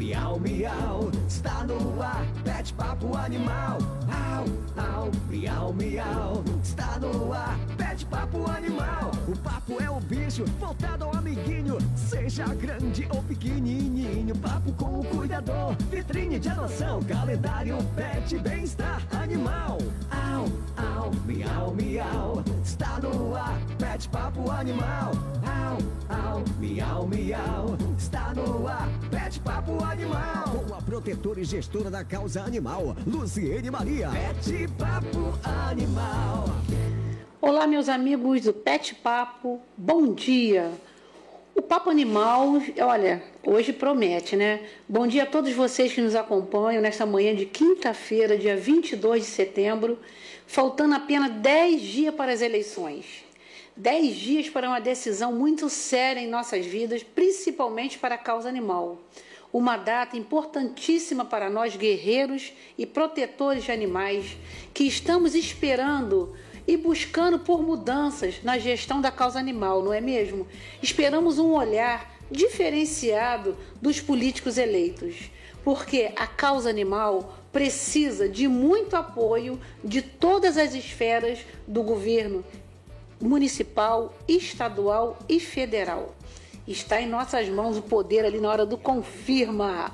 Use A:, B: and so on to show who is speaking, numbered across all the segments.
A: miau, miau. Está no ar, pet papo animal. Au, au, miau, miau. Está no ar, pet papo animal. O papo é o bicho, voltado ao amiguinho. Seja grande ou pequenininho. Papo com o cuidador, vitrine de adoção. Calendário, pet, bem-estar animal. Au, au, miau, miau. Está no ar, pet papo animal. Au, au, miau, miau. Está no ar, pet papo animal. Com a protetora e gestora da causa animal, Luciene Maria. Pet papo animal.
B: Olá, meus amigos do Pet Papo, bom dia! O Papo Animal, olha, hoje promete, né? Bom dia a todos vocês que nos acompanham nesta manhã de quinta-feira, dia 22 de setembro, faltando apenas 10 dias para as eleições. 10 dias para uma decisão muito séria em nossas vidas, principalmente para a causa animal. Uma data importantíssima para nós, guerreiros e protetores de animais, que estamos esperando e buscando por mudanças na gestão da causa animal, não é mesmo? Esperamos um olhar diferenciado dos políticos eleitos, porque a causa animal precisa de muito apoio de todas as esferas do governo municipal, estadual e federal. Está em nossas mãos o poder ali na hora do confirma.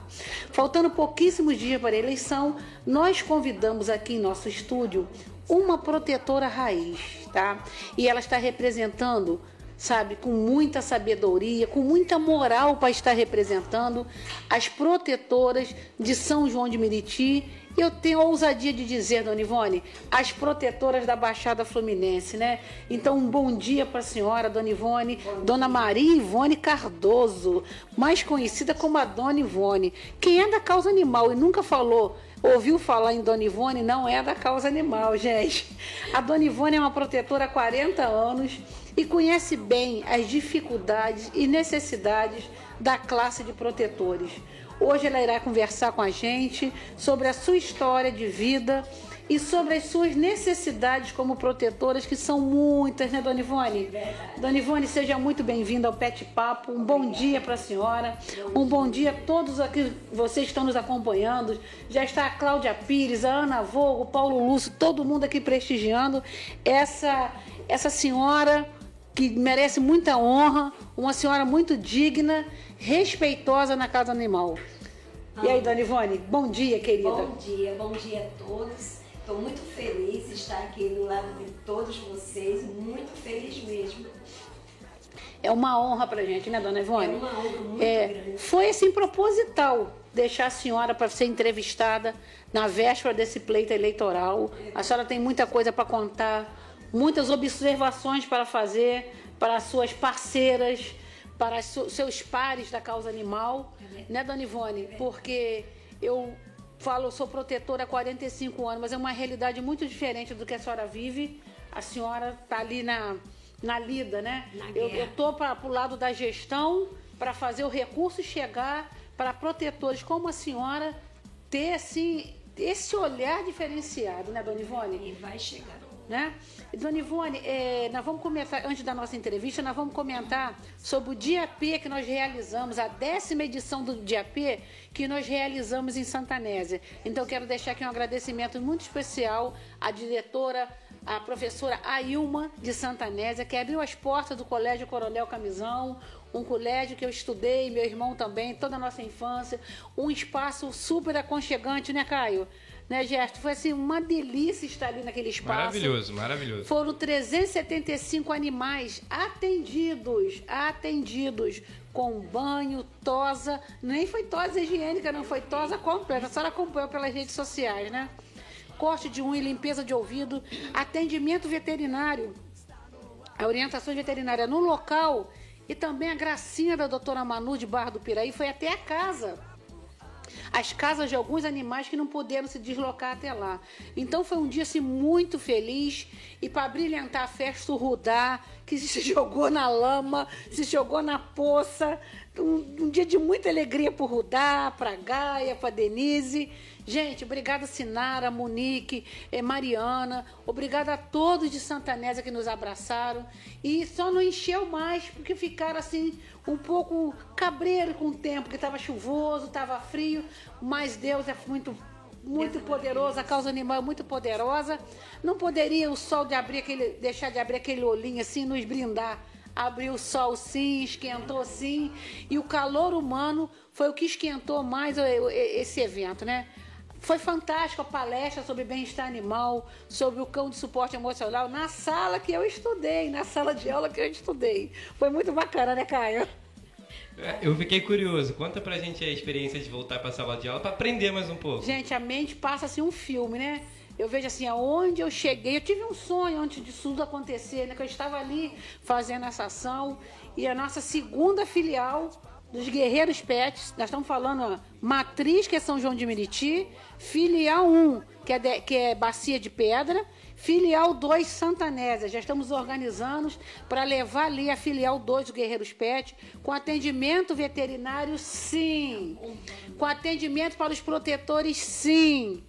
B: Faltando pouquíssimos dias para a eleição, nós convidamos aqui em nosso estúdio uma protetora raiz, tá? E ela está representando, sabe, com muita sabedoria, com muita moral para estar representando as protetoras de São João de Meriti. Eu tenho a ousadia de dizer, Dona Ivone, as protetoras da Baixada Fluminense, né? Então, um bom dia para a senhora, Dona Ivone, Dona Maria Ivone Cardoso, mais conhecida como a Dona Ivone. Quem é da causa animal e nunca falou ouviu falar em Dona Ivone, não é da causa animal, gente. A Dona Ivone é uma protetora há 40 anos e conhece bem as dificuldades e necessidades da classe de protetores. Hoje ela irá conversar com a gente sobre a sua história de vida e sobre as suas necessidades como protetoras, que são muitas, né, Dona Ivone? Verdade. Dona Ivone, seja muito bem-vinda ao Pet Papo. Um bom dia para a senhora. Bom um bom dia a todos aqui, vocês que estão nos acompanhando. Já está a Cláudia Pires, a Ana Vogo, o Paulo Lúcio, todo mundo aqui prestigiando essa, essa senhora que merece muita honra, uma senhora muito digna, respeitosa na casa animal. E aí, Dona Ivone, bom dia, querida.
C: Bom dia, bom dia a todos. Estou muito feliz de estar aqui do lado de todos vocês, muito feliz mesmo.
B: É uma honra para gente, né, Dona Ivone?
C: É uma honra muito é, grande.
B: Foi assim proposital deixar a senhora para ser entrevistada na véspera desse pleito eleitoral. A senhora tem muita coisa para contar, muitas observações para fazer para as suas parceiras, para os seus pares da causa animal, é né, Dona Ivone? É Porque eu falo, sou protetora há 45 anos, mas é uma realidade muito diferente do que a senhora vive. A senhora está ali na, na lida, né?
C: Na
B: eu, eu tô para o lado da gestão para fazer o recurso chegar para protetores como a senhora ter assim, esse olhar diferenciado, né, Dona Ivone?
C: E vai chegar.
B: Né? Dona Ivone, é, nós vamos comentar, antes da nossa entrevista, nós vamos comentar sobre o Dia P que nós realizamos, a décima edição do Dia P que nós realizamos em Santanésia. Então, quero deixar aqui um agradecimento muito especial à diretora, a professora Ailma de Santanésia, que abriu as portas do Colégio Coronel Camisão, um colégio que eu estudei, meu irmão também, toda a nossa infância, um espaço super aconchegante, né, Caio? Né, Gerto? Foi assim, uma delícia estar ali naquele espaço.
D: Maravilhoso, maravilhoso.
B: Foram 375 animais atendidos, atendidos com banho, tosa, nem foi tosa higiênica, não foi tosa completa, a senhora acompanhou pelas redes sociais, né? Corte de unha, limpeza de ouvido, atendimento veterinário, a orientação veterinária no local e também a gracinha da doutora Manu de Barra do Piraí foi até a casa as casas de alguns animais que não puderam se deslocar até lá. Então foi um dia assim, muito feliz e para brilhantar a festa o Rudá, que se jogou na lama, se jogou na poça. Um, um dia de muita alegria para o Rudá, para Gaia, para Denise. Gente, obrigada Sinara, Monique, eh, Mariana, obrigada a todos de Santa Nésia que nos abraçaram. E só não encheu mais, porque ficaram assim, um pouco cabreiro com o tempo, que estava chuvoso, estava frio, mas Deus é muito muito poderoso, a causa animal é muito poderosa. Não poderia o sol de abrir aquele, deixar de abrir aquele olhinho assim, nos brindar. Abriu o sol sim, esquentou sim, e o calor humano foi o que esquentou mais esse evento, né? Foi fantástico a palestra sobre bem-estar animal, sobre o cão de suporte emocional, na sala que eu estudei, na sala de aula que eu estudei. Foi muito bacana, né, Caio?
D: É, eu fiquei curioso. Conta pra gente a experiência de voltar pra sala de aula pra aprender mais um pouco.
B: Gente, a mente passa assim um filme, né? Eu vejo assim, aonde eu cheguei, eu tive um sonho antes disso tudo acontecer, né? Que eu estava ali fazendo essa ação e a nossa segunda filial dos Guerreiros Pets, nós estamos falando ó, Matriz, que é São João de Meriti, Filial 1, que é, de, que é Bacia de Pedra, Filial 2 Santanésia. Já estamos organizando para levar ali a Filial 2 do Guerreiros Pet, com atendimento veterinário, sim. Com atendimento para os protetores, sim.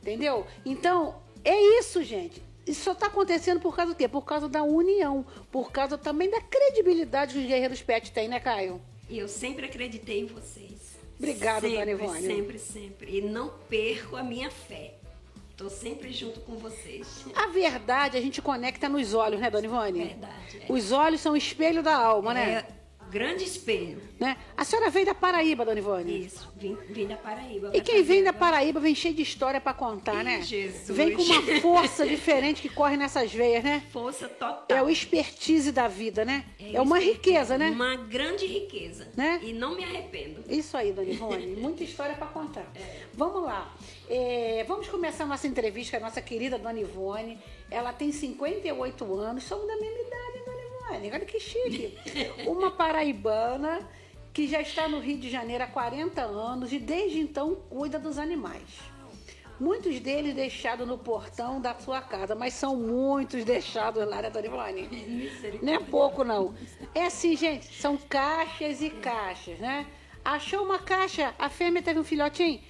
B: Entendeu? Então, é isso, gente. Isso só está acontecendo por causa do quê? Por causa da união, por causa também da credibilidade que os Guerreiros Pet têm, né, Caio?
C: E eu sempre acreditei em vocês.
B: Obrigada,
C: sempre,
B: Dona Ivone.
C: Sempre, sempre. E não perco a minha fé. Estou sempre junto com vocês.
B: A verdade a gente conecta nos olhos, né, Dona Ivone?
C: Verdade.
B: É. Os olhos são o espelho da alma, né?
C: É grande espelho.
B: Né? A senhora veio da Paraíba, Dona Ivone?
C: Isso, vim, vim da Paraíba.
B: E quem vem da Paraíba vem cheio de história para contar,
C: Ih,
B: né?
C: Jesus.
B: Vem com uma força diferente que corre nessas veias, né?
C: Força total.
B: É o expertise da vida, né? É,
C: o
B: uma riqueza, né?
C: Uma grande riqueza.
B: Né?
C: E não me arrependo.
B: Isso aí, Dona Ivone. Muita história para contar. Vamos lá. É, vamos começar a nossa entrevista com a nossa querida Dona Ivone. Ela tem 58 anos, somos da mesma idade, Olha que chique. Uma paraibana que já está no Rio de Janeiro há 40 anos e desde então cuida dos animais. Muitos deles deixados no portão da sua casa, mas são muitos deixados lá, né, Dona Ivone? Não é pouco, não. É assim, gente, são caixas e caixas, né? Achou uma caixa, a fêmea teve um filhotinho?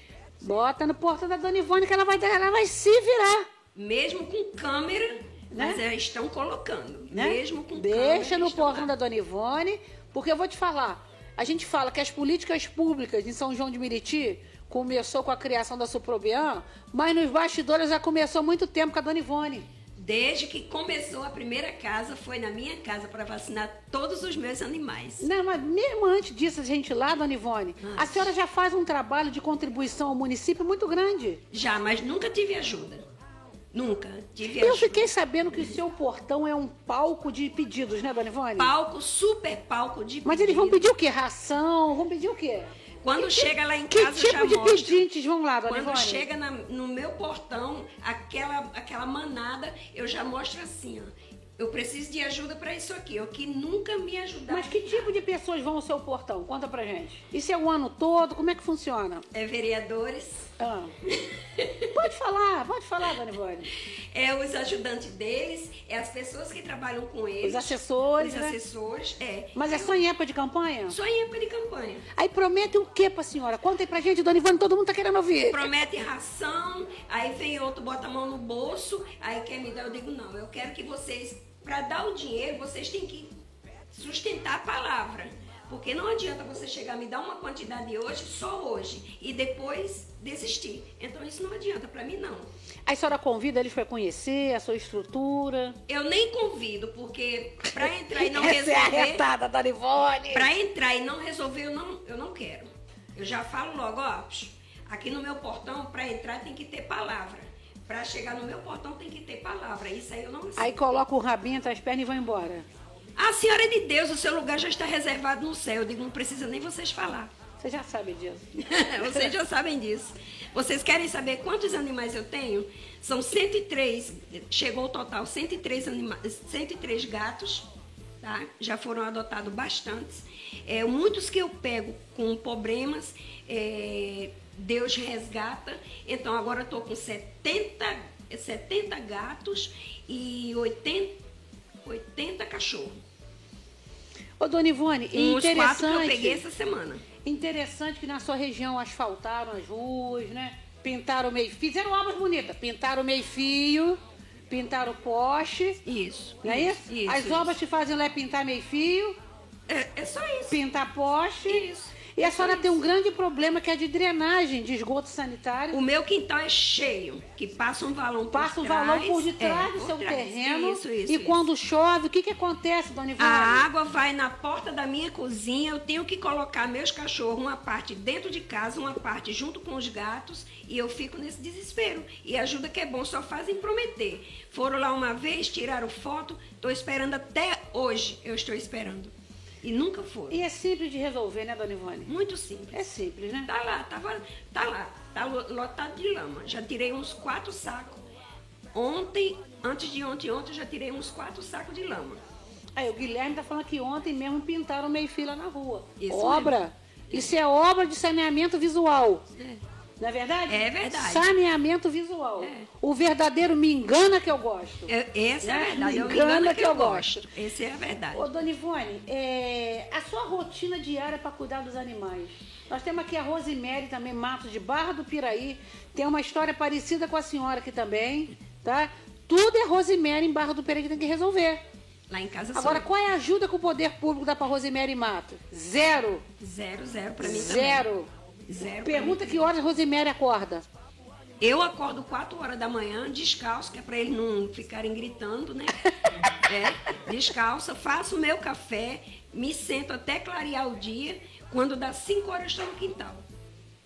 B: Bota no portão da Dona Ivone que ela vai, ela vai se virar.
C: Mesmo com câmera,
B: Né?
C: mas elas estão colocando.
B: né?
C: Mesmo com câmera.
B: Deixa no
C: estão
B: portão
C: lá.
B: da Dona Ivone, porque eu vou te falar. A gente fala que as políticas públicas em São João de Meriti começou com a criação da Suprobian, mas nos bastidores já começou há muito tempo com a Dona Ivone.
C: Desde que começou a primeira casa, foi na minha casa para vacinar todos os meus animais.
B: Não, mas mesmo antes disso, a gente lá, Dona Ivone, a senhora já faz um trabalho de contribuição ao município muito grande.
C: Já, mas nunca tive ajuda. Nunca tive
B: Eu fiquei sabendo que o seu portão é um palco de pedidos, né, Dona Ivone?
C: Palco, super palco de
B: Mas eles vão pedir o quê? Ração? Vão pedir o quê?
C: Quando chega lá em
B: Que
C: casa, já
B: tipo de
C: mostro.
B: pedintes vão lá, Dona
C: Quando
B: Ivone?
C: chega na- no meu portão, aquela, aquela manada, eu já mostro assim, ó. Eu preciso de ajuda para isso aqui. Eu que nunca me ajudaram.
B: Mas que tipo de pessoas vão ao seu portão? Conta pra gente. Isso é o ano todo? Como é que funciona?
C: É vereadores,
B: Ah. Pode falar, pode falar, Dona Ivone.
C: é os ajudantes deles, é as pessoas que trabalham com eles.
B: Os assessores,
C: Os
B: né?
C: assessores, é.
B: Mas é só em época de campanha?
C: Só em época de campanha.
B: Aí prometem o quê pra senhora? Conta aí pra gente, Dona Ivone, todo mundo tá querendo ouvir.
C: Promete ração, aí vem outro, bota a mão no bolso, aí quer me dar, eu digo, não, eu quero que vocês, para dar o dinheiro, vocês têm que sustentar a palavra. Porque não adianta você chegar me dar uma quantidade hoje, só hoje, e depois desistir. Então isso não adianta para mim não.
B: Aí a senhora convida eles pra conhecer a sua estrutura.
C: Eu nem convido, porque para entrar e não
B: Essa é a
C: resolver,
B: retada, Dona Ivone.
C: para entrar e não resolver, eu não, eu não quero. Eu já falo logo, ó, aqui no meu portão, para entrar tem que ter palavra. Para chegar no meu portão tem que ter palavra. Isso aí eu não sei.
B: Aí coloca o rabinho entre as pernas e vai embora.
C: A senhora é de Deus, o seu lugar já está reservado no céu. Eu digo, não precisa nem vocês falar.
B: Você já sabe disso.
C: vocês já sabem disso. Vocês querem saber quantos animais eu tenho? São 103, chegou o total 103, anima 103 gatos, tá? Já foram adotados bastantes. É, muitos que eu pego com problemas, é, Deus resgata. Então agora eu estou com 70, 70 gatos e 80, 80 cachorros.
B: Ô, Dona Ivone,
C: Com os quatro que eu
B: interessante.
C: peguei essa semana.
B: Interessante que na sua região asfaltaram as ruas, né? pintaram o meio fio. Fizeram obras bonitas. Pintaram o meio fio, pintaram o poste.
C: Isso.
B: Não é isso?
C: Isso.
B: As
C: isso.
B: obras que fazem lá é pintar meio fio,
C: É, é só isso.
B: pintar poste.
C: Isso.
B: E a
C: É
B: senhora tem um grande problema que é de drenagem de esgoto sanitário.
C: O meu quintal é cheio, que passa um valão por
B: Passa
C: trás.
B: valão por detrás
C: é,
B: do
C: por
B: seu
C: trás.
B: terreno.
C: Isso, isso,
B: e
C: isso.
B: quando chove, o que, que acontece, dona Ivone?
C: A água vai na porta da minha cozinha, eu tenho que colocar meus cachorros, uma parte dentro de casa, uma parte junto com os gatos, e eu fico nesse desespero. E ajuda que é bom, só fazem prometer. Foram lá uma vez, tiraram foto, estou esperando até hoje, eu estou esperando. E nunca foram.
B: E é simples de resolver, né, dona Ivone?
C: Muito simples.
B: É simples, né?
C: Tá lá, tava, tá lá, tá lo- lotado de lama. Já tirei uns quatro sacos. Ontem, antes de ontem, ontem, já tirei uns quatro sacos de lama.
B: Aí o Guilherme tá falando que ontem mesmo pintaram meio fio lá na rua.
C: Isso
B: obra. Isso é obra de saneamento visual. Não é verdade?
C: É verdade.
B: Saneamento visual.
C: É.
B: O verdadeiro me engana que eu gosto.
C: É, essa é a
B: Né?
C: verdade.
B: Me
C: Eu me
B: engana
C: engano
B: que eu gosto.
C: Essa é a verdade.
B: Ô, dona Ivone, é, a sua rotina diária para cuidar dos animais. Nós temos aqui a Rosemary também, Matos de Barra do Piraí. Tem uma história parecida com a senhora aqui também, tá? Tudo é Rosemary em Barra do Piraí que tem que resolver.
C: Lá em casa
B: Agora,
C: sou
B: qual é a ajuda que o poder público dá para Rosemary Matos? Zero.
C: zero, zero pra mim
B: Zero.
C: também. Zero.
B: Pergunta que horas Rosemary acorda.
C: Eu acordo 4 horas da manhã, descalço, que é pra eles não ficarem gritando, né? É, descalça, faço o meu café, me sento até clarear o dia. Quando dá 5 horas, estou no quintal.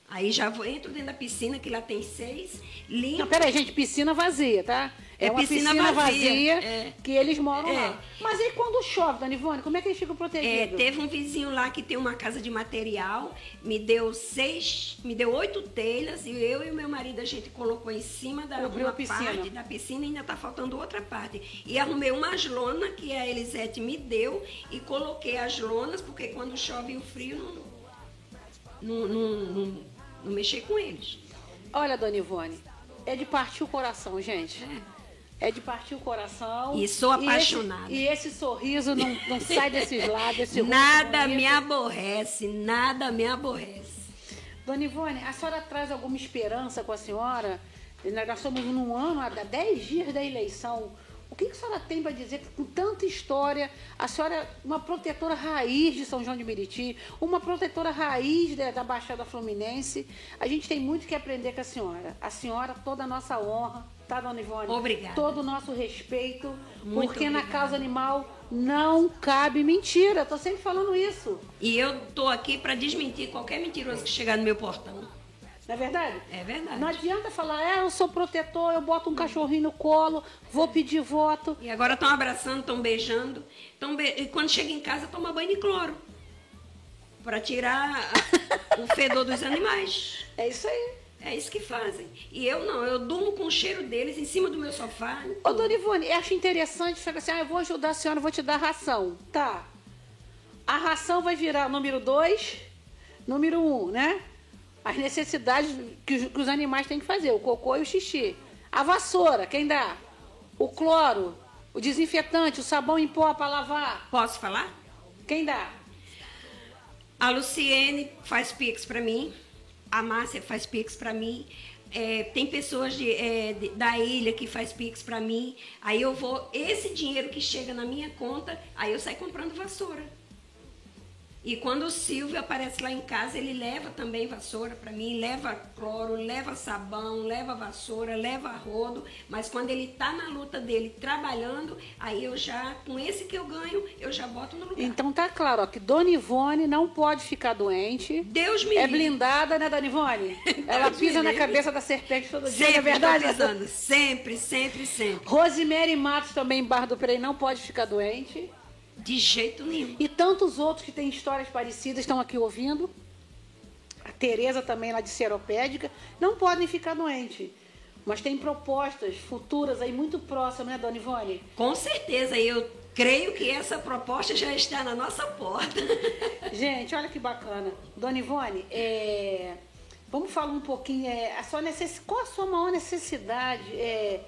C: Aí já vou, entro dentro da piscina, que lá tem seis, limpo.
B: Não, peraí, gente, piscina vazia, tá? É,
C: É
B: uma piscina,
C: piscina
B: vazia,
C: vazia, é.
B: que eles moram
C: É.
B: lá. Mas aí quando chove, Dona Ivone, como é que eles ficam
C: É,
B: protegidos?
C: teve um vizinho lá que tem uma casa de material, me deu seis, me deu oito telhas e eu e o meu marido a gente colocou em cima da
B: Cobriu
C: uma
B: a piscina.
C: parte da piscina e ainda está faltando outra parte. E arrumei umas lonas que a Elisete me deu e coloquei as lonas porque quando chove o frio não, não, não, não, não mexer com eles.
B: Olha, Dona Ivone, é de partir o coração, gente. É de partir o coração.
C: E sou
B: esse-
C: apaixonada.
B: E esse, sorriso não, não sai desses lábios. Esse
C: Nada me aborrece, nada me aborrece.
B: Dona Ivone, a senhora traz alguma esperança com a senhora? Nós estamos num ano, há 10 dias da eleição. O que que a senhora tem para dizer que com tanta história, a senhora é uma protetora raiz de São João de Meriti, uma protetora raiz da, da Baixada Fluminense. A gente tem muito que aprender com a senhora. A senhora, toda a nossa honra, tá, dona Ivone?
C: Obrigada.
B: Todo o nosso respeito,
C: Muito
B: porque na
C: obrigada.
B: causa animal não cabe mentira. Estou sempre falando isso.
C: E eu tô aqui para desmentir qualquer mentiroso que chegar no meu portão.
B: Não é verdade?
C: É verdade.
B: Não adianta falar, é, eu sou protetor, eu boto um cachorrinho no colo, vou pedir voto.
C: E agora estão abraçando, estão beijando. Tão be... E quando chega em casa, toma banho de cloro. Para tirar a- o fedor dos animais.
B: É isso aí.
C: É isso que fazem. E eu não, eu durmo com o cheiro deles em cima do meu sofá.
B: Ô, Dona Ivone, eu acho interessante, fica assim, ah, eu vou ajudar a senhora, vou te dar ração. Tá. A ração vai virar número dois, número um, né? As necessidades que os, que os animais têm que fazer, o cocô e o xixi. A vassoura, quem dá? O cloro, o desinfetante, o sabão em pó para lavar,
C: Posso falar?
B: quem dá?
C: A Luciene faz pix para mim. A Márcia faz pix para mim. É, tem pessoas de, é, de- da ilha que faz pix para mim. Aí eu vou, esse dinheiro que chega na minha conta, aí eu saio comprando vassoura. E quando o Silvio aparece lá em casa, ele leva também vassoura para mim, leva cloro, leva sabão, leva vassoura, leva rodo. Mas quando ele tá na luta dele, trabalhando, aí eu já, com esse que eu ganho, eu já boto no lugar.
B: Então tá claro, ó, que Dona Ivone não pode ficar doente.
C: Deus me
B: É
C: livre.
B: blindada, né, Dona Ivone? Ela pisa na cabeça da serpente todo dia,
C: Sempre
B: é verdade?
C: pisando. Sempre, sempre, sempre.
B: Rosemary Matos também Barra do Pereira não pode ficar doente.
C: De jeito nenhum.
B: E tantos outros que têm histórias parecidas estão aqui ouvindo. A Tereza também lá de Seropédica. Não podem ficar doentes. Mas tem propostas futuras aí muito próximas, né, Dona Ivone?
C: Com certeza, eu creio que essa proposta já está na nossa porta.
B: Gente, olha que bacana. Dona Ivone, é, vamos falar um pouquinho. é, a sua necess... Qual a sua maior necessidade? É,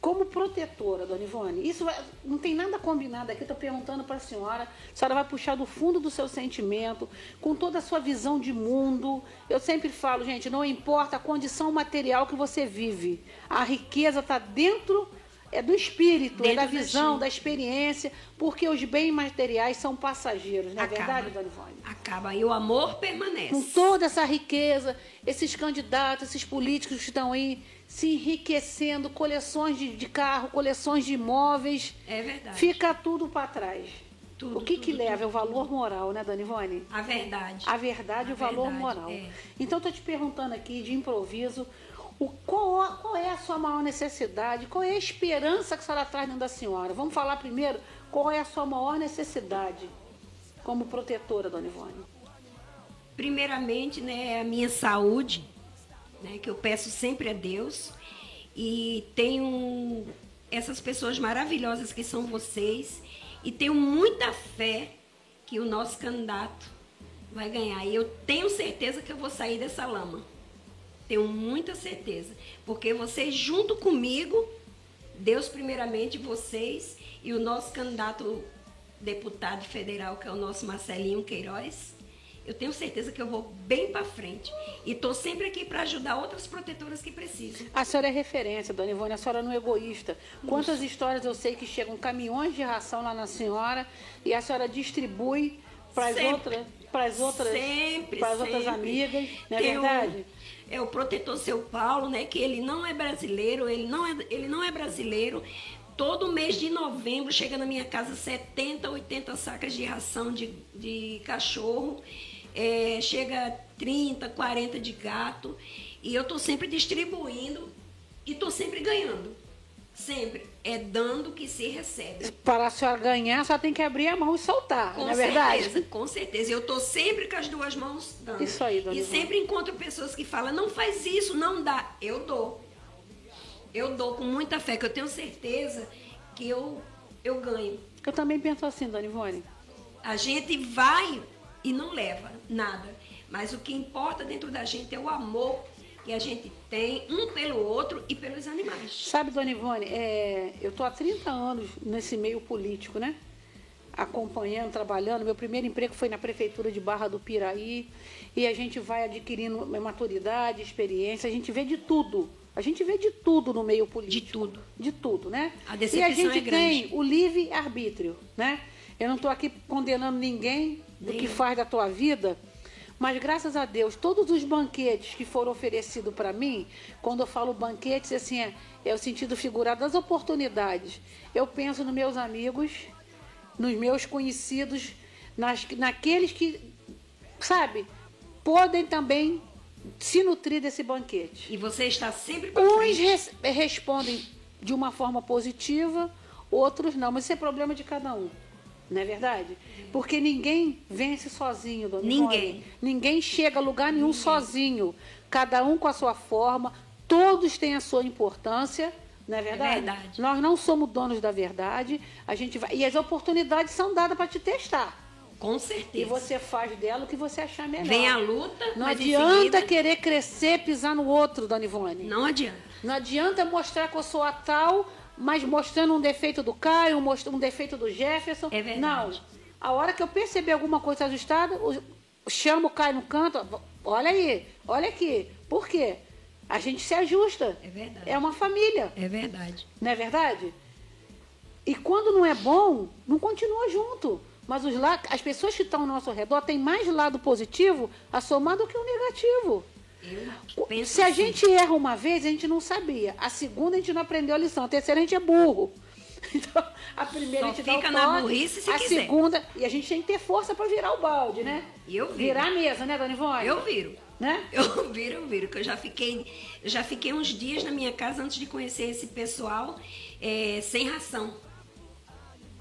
B: como protetora, dona Ivone, isso vai- não tem nada combinado aqui, estou perguntando para a senhora, a senhora vai puxar do fundo do seu sentimento, com toda a sua visão de mundo. Eu sempre falo, gente, não importa a condição material que você vive, a riqueza está dentro é do espírito, é
C: Dentro
B: da
C: da
B: visão, da experiência, porque os bens materiais são passageiros, não é
C: Acaba.
B: verdade, dona Ivone?
C: Acaba. E o amor permanece.
B: com toda essa riqueza, esses candidatos, esses políticos que estão aí se enriquecendo, coleções de, de carro, coleções de imóveis,
C: É verdade.
B: fica tudo para trás.
C: Tudo,
B: o que, que
C: tudo,
B: leva?
C: tudo,
B: é o valor moral, né, Dona Ivone?
C: A verdade.
B: A verdade e o valor
C: verdade,
B: moral.
C: é.
B: Então, estou te perguntando aqui, de improviso, o, qual, qual é a sua maior necessidade? Qual é a esperança que a senhora traz dentro da senhora? Vamos falar primeiro qual é a sua maior necessidade como protetora, Dona Ivone?
C: Primeiramente, né, é a minha saúde, né, que eu peço sempre a Deus. E tenho essas pessoas maravilhosas que são vocês. E tenho muita fé que o nosso candidato vai ganhar. E eu tenho certeza que eu vou sair dessa lama. Tenho muita certeza. Porque vocês, junto comigo, Deus, primeiramente, vocês e o nosso candidato deputado federal, que é o nosso Marcelinho Queiroz, eu tenho certeza que eu vou bem para frente. E estou sempre aqui para ajudar outras protetoras que precisam.
B: A senhora é referência, dona Ivone, a senhora não é egoísta. Quantas histórias eu sei que chegam caminhões de ração lá na senhora e a senhora distribui para as outras, para as outras, para as outras amigas, não é verdade?
C: é o protetor seu Paulo, né? Que ele não é brasileiro, ele não é, ele não é brasileiro. Todo mês de novembro chega na minha casa 70, 80 sacas de ração de, de cachorro. É, chega 30, 40 de gato. E eu estou sempre distribuindo e estou sempre ganhando. Sempre. É dando que se recebe.
B: Para a senhora ganhar, só tem que abrir a mão e soltar,
C: Com
B: não é
C: certeza,
B: verdade?
C: com certeza. Eu estou sempre com as duas mãos dando.
B: Isso aí, dona
C: E
B: Ivone.
C: sempre encontro pessoas que falam, não faz isso, não dá. Eu dou. Eu dou com muita fé, que eu tenho certeza que eu, eu ganho.
B: Eu também penso assim, dona Ivone.
C: A gente vai e não leva nada. Mas o que importa dentro da gente é o amor que a gente tem um pelo outro e pelos animais.
B: Sabe, dona Ivone, é, eu estou há 30 anos nesse meio político, né? Acompanhando, trabalhando. Meu primeiro emprego foi na prefeitura de Barra do Piraí. E a gente vai adquirindo maturidade, experiência, a gente vê de tudo. A gente vê de tudo no meio político.
C: De tudo.
B: De tudo, né?
C: A
B: e a
C: decepção
B: gente
C: é
B: tem o livre-arbítrio, né? Eu não estou aqui condenando ninguém do que faz da tua vida, mas graças a Deus, todos os banquetes que foram oferecidos para mim, quando eu falo banquetes, assim, é, é o sentido figurado das oportunidades. Eu penso nos meus amigos, nos meus conhecidos, nas, naqueles que, sabe, podem também se nutrir desse banquete.
C: E você está sempre para
B: Uns res- respondem de uma forma positiva, outros não, mas isso é problema de cada um. Não é verdade? Porque ninguém vence sozinho, dona
C: Ninguém.
B: Ivone. Ninguém chega a lugar nenhum sozinho. Cada um com a sua forma, todos têm a sua importância, não é verdade?
C: verdade.
B: Nós não somos donos da verdade, a gente vai, e as oportunidades são dadas para te testar.
C: Com
B: E
C: certeza.
B: você faz dela o que você achar melhor.
C: Vem a luta,
B: Não adianta
C: seguida-
B: querer crescer, pisar no outro, dona Ivone.
C: Não adianta.
B: Não adianta mostrar que eu sou a tal, mas mostrando um defeito do Caio, um defeito do Jefferson.
C: É verdade.
B: Não. A hora que eu perceber alguma coisa ajustada, chamo o Caio no canto. Olha aí, olha aqui. Por quê? A gente se ajusta.
C: É verdade.
B: É uma família,
C: É verdade.
B: não é verdade? E quando não é bom, não continua junto. Mas os as pessoas que estão ao nosso redor têm mais lado positivo a somar do que o negativo.
C: Eu penso
B: Se a
C: assim.
B: gente erra uma vez, a gente não sabia. A segunda, a gente não aprendeu a lição. A terceira, a gente é burro. Então, a primeira
C: Só
B: a gente
C: fica na
B: toque,
C: burrice se
B: a
C: quiser.
B: segunda, e a gente tem que ter força para virar o balde, né?
C: E eu viro.
B: Virar a mesa, né, Dona Ivone?
C: Eu viro.
B: Né?
C: Eu viro, eu viro, que eu já fiquei, já fiquei uns dias na minha casa antes de conhecer esse pessoal é, sem ração.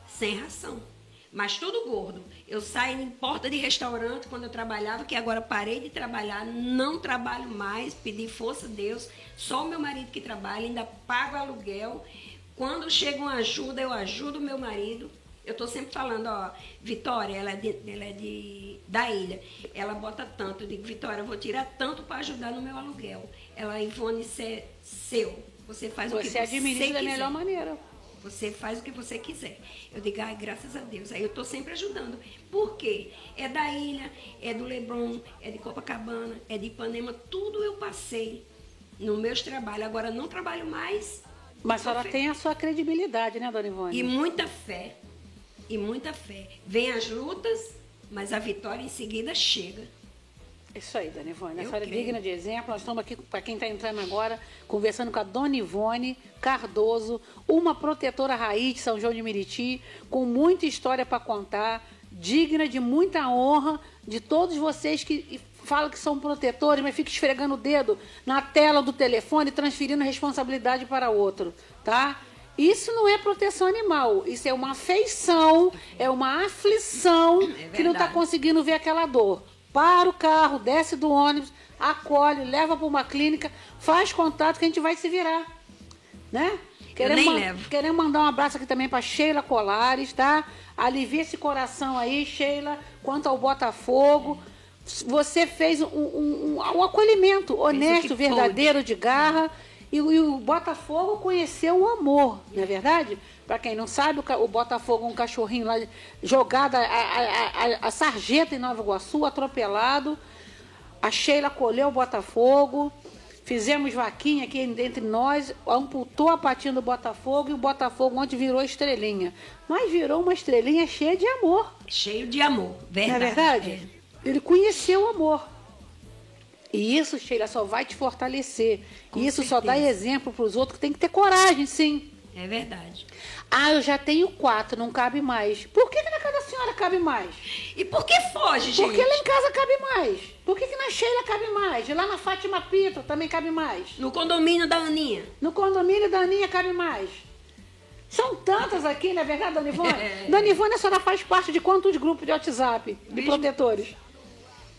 C: Sem ração. Mas tudo gordo. Eu saio em porta de restaurante quando eu trabalhava, que agora parei de trabalhar, não trabalho mais, pedi força a Deus, só o meu marido que trabalha, ainda pago aluguel. Quando chega uma ajuda, eu ajudo o meu marido. Eu estou sempre falando, ó, Vitória, ela é, de, ela é de, da ilha. Ela bota tanto. Eu digo, Vitória, eu vou tirar tanto para ajudar no meu aluguel. Ela, Ivone, isso é seu. Você faz o que
B: Você
C: você
B: administra da melhor maneira.
C: Você faz o que você quiser. Eu digo, ai, graças a Deus. Aí eu estou sempre ajudando. Por quê? É da ilha, é do Leblon, é de Copacabana, é de Ipanema. Tudo eu passei nos meus trabalhos. Agora não trabalho mais.
B: Mas a
C: Sou
B: senhora
C: fé.
B: tem a sua credibilidade, né, dona Ivone?
C: E muita fé. E muita fé. Vem as lutas, mas a vitória em seguida chega.
B: Isso aí, Dona Ivone. A senhora é digna de exemplo. Nós estamos aqui, para quem está entrando agora, conversando com a Dona Ivone Cardoso, uma protetora raiz de São João de Meriti, com muita história para contar, digna de muita honra de todos vocês que falam que são protetores, mas ficam esfregando o dedo na tela do telefone, transferindo responsabilidade para outro, tá? Isso não é proteção animal, isso é uma afeição, é uma aflição que não está conseguindo ver aquela dor. Para o carro, desce do ônibus, acolhe, leva para uma clínica, faz contato que a gente vai se virar. Né?
C: nem
B: ma-
C: levo.
B: Queremos mandar um abraço aqui também para Sheila Colares, tá? Alivia esse coração aí, Sheila, quanto ao Botafogo. Você fez um, um- um- um acolhimento honesto, verdadeiro, de garra. E, o- e o Botafogo conheceu o amor, não é verdade? Para quem não sabe, o, Botafogo é um cachorrinho lá jogado a, a, a- a sarjeta em Nova Iguaçu, atropelado. A Sheila acolheu o Botafogo. Fizemos vaquinha aqui entre nós, amputou a patinha do Botafogo e o Botafogo ontem virou estrelinha. Mas virou uma estrelinha cheia de amor.
C: Cheio de amor. Verdade.
B: Não é verdade? Ele conheceu o amor. E isso, Sheila, só vai te fortalecer.
C: Com
B: e isso só dá
C: certeza.
B: exemplo para os outros que tem que ter coragem, sim.
C: É verdade.
B: Ah, eu já tenho quatro, não cabe mais. Por que, que na casa da senhora cabe mais?
C: E por que foge, gente?
B: Por que lá em casa cabe mais? Por que, que na Sheila cabe mais? E lá na Fátima Pito também cabe mais?
C: No condomínio da Aninha.
B: No condomínio da Aninha cabe mais. São tantas aqui, não é verdade, Dona Ivone?
C: É.
B: Dona Ivone, a senhora faz parte de quantos grupos de WhatsApp de
C: Vixe.
B: protetores?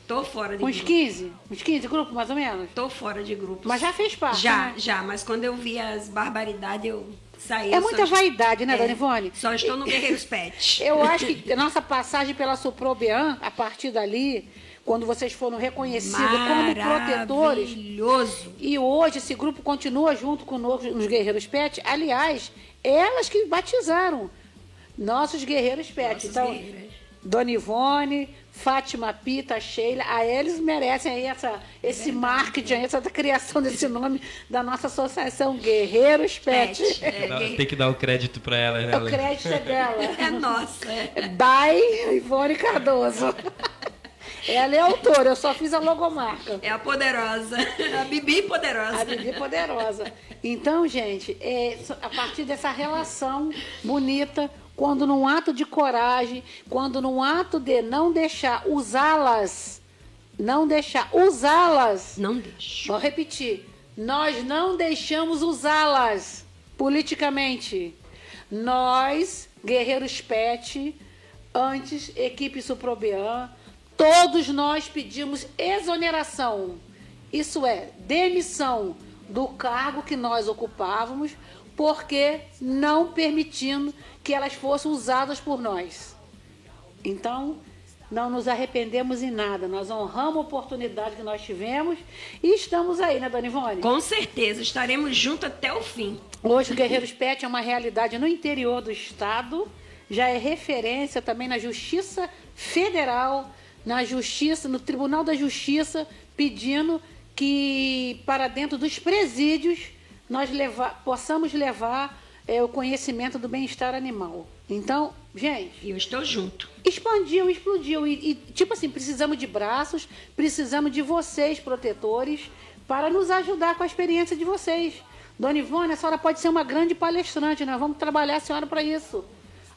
C: Tô fora de
B: Uns
C: grupo.
B: 15? Uns 15 grupos, mais ou menos?
C: Tô fora de grupos.
B: Mas já fez parte,
C: Já,
B: né?
C: já. Mas quando eu vi as barbaridades, eu
B: É muita vaidade, né,
C: É,
B: Dona Ivone?
C: Só estou no Guerreiros Pet.
B: Eu acho que nossa passagem pela Suprobean, a partir dali, quando vocês foram reconhecidos como protetores,
C: Maravilhoso.
B: E hoje esse grupo continua junto conosco nos Guerreiros Pet. Aliás, elas que batizaram nossos Guerreiros Pet.
C: Nossos
B: então,
C: guerreiros.
B: Dona Ivone, Fátima Pita, Sheila, a eles merecem aí essa, esse marketing, aí, essa criação desse nome da nossa associação Guerreiros Pet.
C: Pet. É,
D: Dá- Tem que dar o crédito pra ela, né?
B: O crédito é dela.
C: é nossa. É.
B: By Ivone Cardoso. Ela é autora, eu só fiz a logomarca.
C: É a poderosa. A Bibi poderosa.
B: A Bibi Poderosa. Então, gente, é, a partir dessa relação bonita, quando num ato de coragem, quando num ato de não deixar usá-las, não deixar usá-las,
C: Não deixa.
B: vou repetir, nós não deixamos usá-las politicamente. Nós, Guerreiros Pet, antes, equipe Suprobean, todos nós pedimos exoneração. Isso é, demissão do cargo que nós ocupávamos, porque não permitindo que elas fossem usadas por nós. Então, não nos arrependemos em nada. Nós honramos a oportunidade que nós tivemos e estamos aí, né, Dona Ivone?
C: Com certeza, estaremos juntos até o fim.
B: Hoje o Guerreiros Pet é uma realidade no interior do estado, já é referência também na Justiça Federal, na Justiça, no Tribunal da Justiça, pedindo que para dentro dos presídios nós levar, possamos levar é, o conhecimento do bem-estar animal. Então, gente,
C: eu estou junto.
B: expandiu, explodiu. E, e, tipo assim, precisamos de braços, precisamos de vocês, protetores, para nos ajudar com a experiência de vocês. Dona Ivone, a senhora pode ser uma grande palestrante, nós vamos trabalhar a senhora para isso.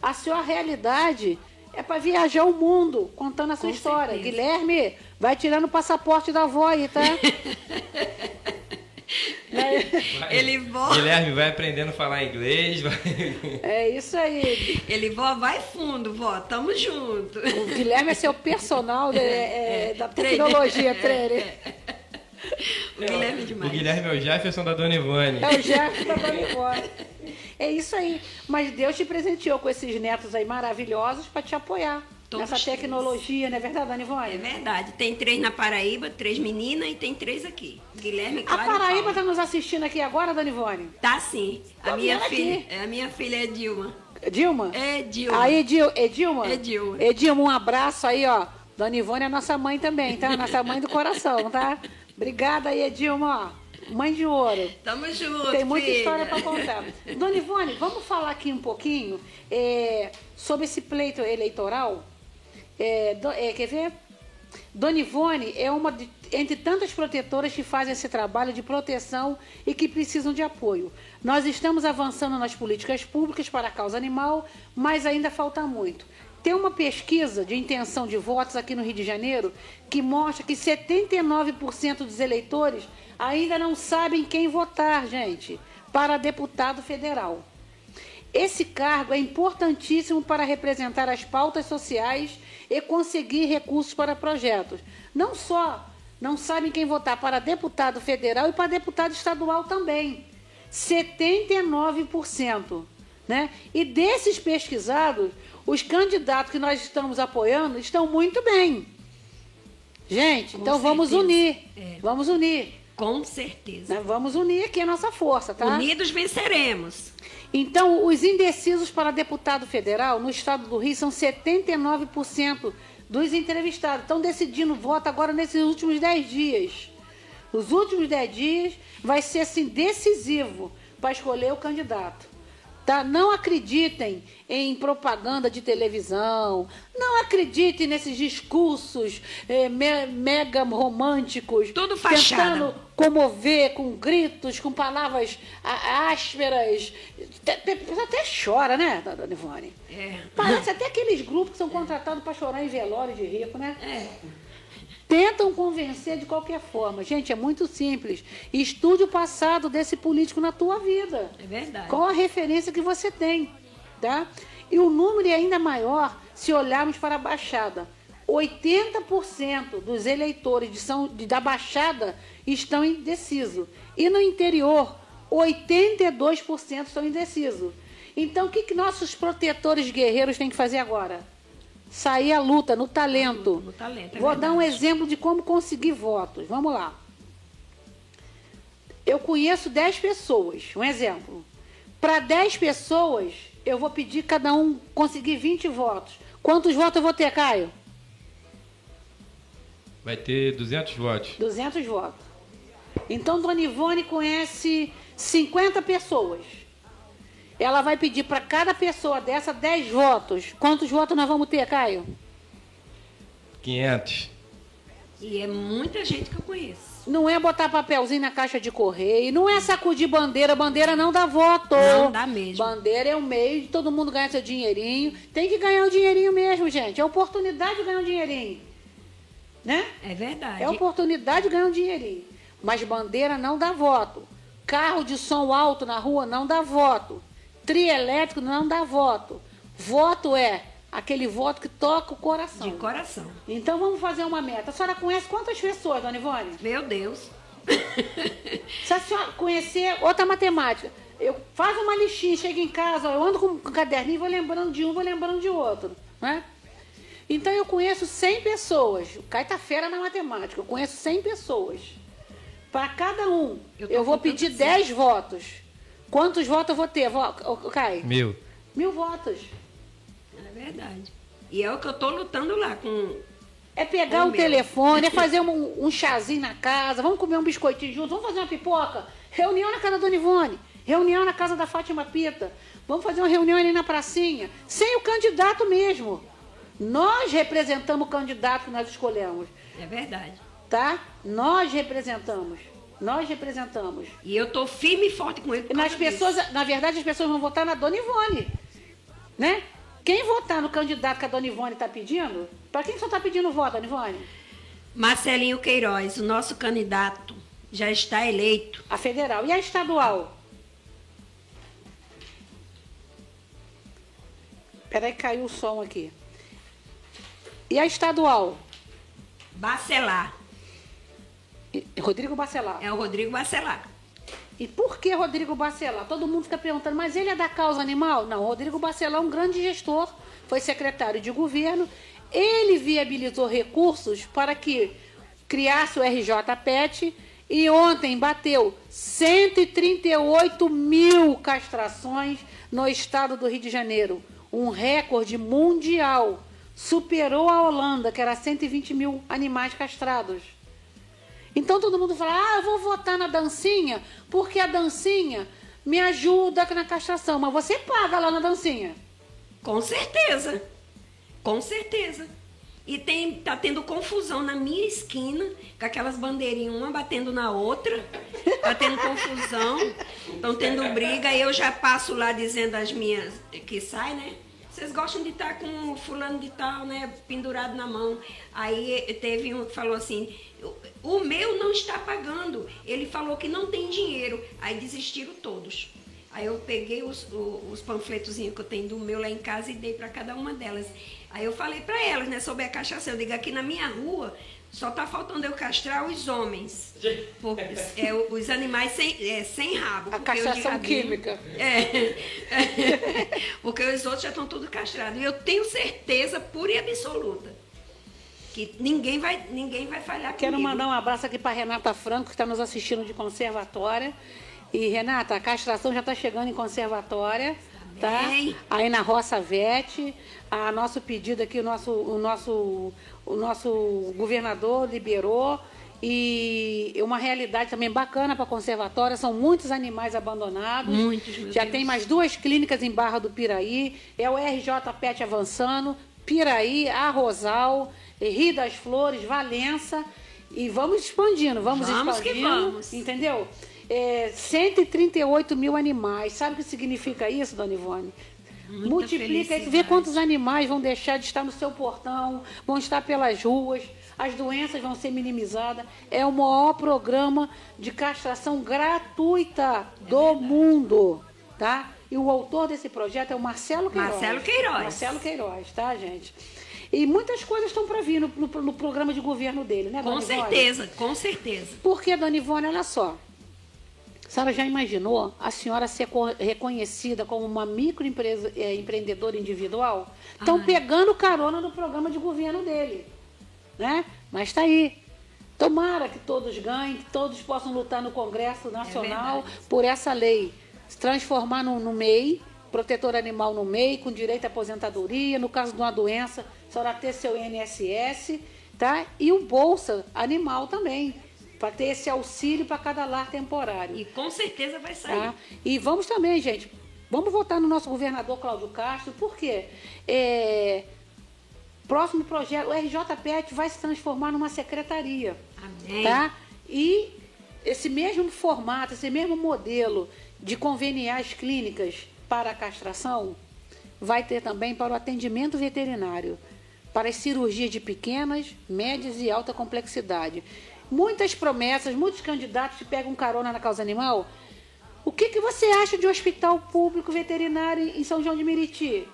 B: A sua realidade é para viajar o mundo contando a sua
C: Com
B: história.
C: certeza.
B: Guilherme, vai tirando o passaporte da avó aí, tá? Né?
D: Vai.
C: Ele voa.
D: Guilherme vai aprendendo a falar inglês. Vai...
B: É isso aí.
C: Ele vó, vai fundo, vó. Tamo junto.
B: O Guilherme é seu personal de- é, da
C: Trainer.
B: tecnologia, trainer.
C: O Guilherme é
D: O
C: demais.
D: Guilherme é o Jefferson da Dona Ivone.
B: É o Jefferson da Dona Ivone. É isso aí. Mas Deus te presenteou com esses netos aí maravilhosos para te apoiar.
C: Todos
B: nessa
C: três.
B: tecnologia, não é verdade, Dona Ivone?
C: É verdade. Tem três na Paraíba, três meninas e tem três aqui. Guilherme,
B: A
C: Clara e
B: Paraíba está nos assistindo aqui agora, Dona Ivone?
C: Tá sim. A minha
B: vendo
C: filha, é a minha filha é Dilma.
B: Dilma?
C: É Dilma.
B: Aí, Edil, Edilma?
C: Edilma.
B: Edilma, um abraço aí, ó. Dona Ivone é nossa mãe também, tá? Nossa mãe do coração, tá? Obrigada aí, Edilma, ó. Mãe de ouro.
C: Tamo junto.
B: Tem muita
C: filha.
B: história para contar. Dona Ivone, vamos falar aqui um pouquinho é, sobre esse pleito eleitoral. É, do- é, quer ver? Dona Ivone é uma de, entre tantas protetoras que fazem esse trabalho de proteção e que precisam de apoio. Nós estamos avançando nas políticas públicas para a causa animal, mas ainda falta muito. Tem uma pesquisa de intenção de votos aqui no Rio de Janeiro que mostra que 79% dos eleitores ainda não sabem quem votar, gente, para deputado federal. Esse cargo é importantíssimo para representar as pautas sociais e conseguir recursos para projetos. Não só não sabem quem votar para deputado federal e para deputado estadual também. 79%. Né? E desses pesquisados, os candidatos que nós estamos apoiando estão muito bem. Gente,
C: Com
B: então vamos
C: certeza.
B: unir.
C: É.
B: Vamos unir.
C: Com certeza.
B: né? Vamos unir aqui a nossa força, tá?
C: Unidos venceremos.
B: Então, os indecisos para deputado federal no estado do Rio são 79% dos entrevistados. Estão decidindo voto agora nesses últimos 10 dias. Os últimos 10 dias vai ser assim decisivo para escolher o candidato. Tá? Não acreditem em propaganda de televisão, não acreditem nesses discursos eh, me- mega românticos,
C: Tudo fachada.
B: tentando comover com gritos, com palavras ásperas. Até chora, né, dona Ivone?
C: É.
B: Parece até aqueles grupos que são contratados para chorar em velório de rico, né?
C: É.
B: Tentam convencer de qualquer forma. Gente, é muito simples. Estude o passado desse político na tua vida.
C: É verdade.
B: Qual a referência que você tem, tá? E o número é ainda maior se olharmos para a Baixada. 80% dos eleitores de São, de- da Baixada estão indecisos. E no interior, 82% estão indecisos. Então, o que, que nossos protetores guerreiros têm que fazer agora? Sair à luta, no talento.
C: No talento, é
B: Vou dar um
C: verdade.
B: exemplo de como conseguir votos. Vamos lá. Eu conheço 10 pessoas, um exemplo. Para 10 pessoas, eu vou pedir cada um conseguir 20 votos. Quantos votos eu vou ter, Caio?
D: Vai ter 200 votos.
B: 200 votos. Então, Dona Ivone conhece 50 pessoas. Ela vai pedir para cada pessoa dessa 10 votos. Quantos votos nós vamos ter, Caio?
D: 500.
C: E é muita gente que eu conheço.
B: Não é botar papelzinho na caixa de correio, não é sacudir bandeira, bandeira não dá voto.
C: Não dá mesmo.
B: Bandeira é o meio de todo mundo ganhar seu dinheirinho. Tem que ganhar o dinheirinho mesmo, gente. É oportunidade de ganhar um dinheirinho. Né?
C: É verdade.
B: É oportunidade de ganhar um dinheirinho. Mas bandeira não dá voto. Carro de som alto na rua não dá voto. Trio elétrico não dá voto. Voto é aquele voto que toca o coração.
C: De coração.
B: Então vamos fazer uma meta. A senhora conhece quantas pessoas, dona Ivone?
C: Meu Deus.
B: Se a senhora conhecer outra matemática, eu faço uma listinha, chego em casa, eu ando com um caderninho, vou lembrando de um, vou lembrando de outro, né? Então eu conheço 100 pessoas. O Caio tá fera na matemática. Eu conheço 100 pessoas. Para cada um,
C: Eu
B: eu, vou pedir
C: assim.
B: 10 votos. Quantos votos eu vou ter, Caio?
D: Mil.
B: Mil votos.
C: É verdade. E é o que eu tô lutando lá com.
B: É pegar
C: Ô,
B: o
C: meu.
B: telefone, é fazer um, um chazinho na casa, vamos comer um biscoitinho juntos, vamos fazer uma pipoca. Reunião na casa da Dona Ivone, reunião na casa da Fátima Pita. Vamos fazer uma reunião ali na pracinha, sem o candidato mesmo. Nós representamos o candidato que nós escolhemos,
C: É verdade.
B: tá? Nós representamos. Nós representamos.
C: E eu tô firme e forte com ele.
B: nas
C: causa disso.
B: pessoas, na verdade, as pessoas vão votar na Dona Ivone. Né? Quem votar no candidato que a Dona Ivone está pedindo, para quem que você está pedindo voto, Dona Ivone?
C: Marcelinho Queiroz, o nosso candidato, já está eleito.
B: A federal. E a estadual? Peraí, caiu o som aqui. E a estadual?
C: Bacelar.
B: Rodrigo Bacelar.
C: É o Rodrigo Bacelar.
B: E por que Rodrigo Bacelar? Todo mundo fica perguntando, mas ele é da causa animal? Não, Rodrigo Bacelar é um grande gestor, foi secretário de governo, ele viabilizou recursos para que criasse o RJ Pet e ontem bateu 138 mil castrações no estado do Rio de Janeiro, um recorde mundial. Superou a Holanda, que era 120 mil animais castrados. Então todo mundo fala: ah, eu vou votar na dancinha, porque a dancinha me ajuda na castração. Mas você paga lá na dancinha.
C: Com certeza. Com certeza. E tem, tá tendo confusão na minha esquina, com aquelas bandeirinhas, uma batendo na outra. Tá tendo confusão. Estão tendo briga. Eu já passo lá dizendo as minhas que sai, né? Vocês gostam de estar com fulano de tal, né? Pendurado na mão. Aí teve um que falou assim: o meu não está pagando. Ele falou que não tem dinheiro. Aí desistiram todos. Aí eu peguei os, os, panfletos que eu tenho do meu lá em casa e dei para cada uma delas. Aí eu falei para elas, né, sobre a cachaça. Eu digo, aqui na minha rua só está faltando eu castrar os homens. Por, é, os animais sem, é, sem rabo.
B: A castração química.
C: É, é, porque os outros já estão tudo castrados. E eu tenho certeza pura e absoluta que ninguém vai, ninguém vai falhar
B: Quero
C: comigo.
B: mandar um abraço aqui para Renata Franco, que está nos assistindo de conservatória. E, Renata, a castração já está chegando em conservatória. Tá? Aí na Roça Vete, a nosso pedido aqui, o nosso, o nosso, o nosso governador liberou e uma realidade também bacana para a conservatória, são muitos animais abandonados.
C: Muitos,
B: Já
C: Deus.
B: tem mais duas clínicas em Barra do Piraí, é o RJ Pet avançando, Piraí, Arrozal, Rio das Flores, Valença, e vamos expandindo, vamos,
C: vamos
B: expandindo,
C: que vamos.
B: entendeu? É, 138 mil animais. Sabe o que significa isso, dona Ivone?
C: Muita
B: Multiplica isso, vê quantos animais vão deixar de estar no seu portão, vão estar pelas ruas, as doenças vão ser minimizadas. É o maior programa de castração gratuita do mundo, tá? E o autor desse projeto é o Marcelo Queiroz.
C: Marcelo Queiroz.
B: Marcelo Queiroz, tá, gente? E muitas coisas estão para vir no, no- no programa de governo dele, né,
C: Com
B: dona Ivone?
C: certeza, com certeza.
B: Porque, dona Ivone, olha só. A senhora já imaginou a senhora ser co- reconhecida como uma microempreendedora individual? Estão
C: Ai.
B: pegando carona no programa de governo dele. Né? Mas está aí. Tomara que todos ganhem, que todos possam lutar no Congresso Nacional
C: verdade.
B: por essa lei. Se transformar no, no MEI, protetor animal no MEI, com direito à aposentadoria, no caso de uma doença, a senhora ter seu INSS, tá? E o Bolsa Animal também, para ter esse auxílio para cada lar temporário.
C: E com certeza vai sair.
B: Tá? E vamos também, gente, vamos votar no nosso governador Cláudio Castro, porque é, próximo projeto, o RJPET vai se transformar numa secretaria.
C: Amém.
B: Tá? E esse mesmo formato, esse mesmo modelo de conveniar as clínicas para a castração, vai ter também para o atendimento veterinário, para as cirurgias de pequenas, médias e alta complexidade. Muitas promessas, muitos candidatos que pegam carona na causa animal. O que, que você acha de um hospital público veterinário em São João de Meriti?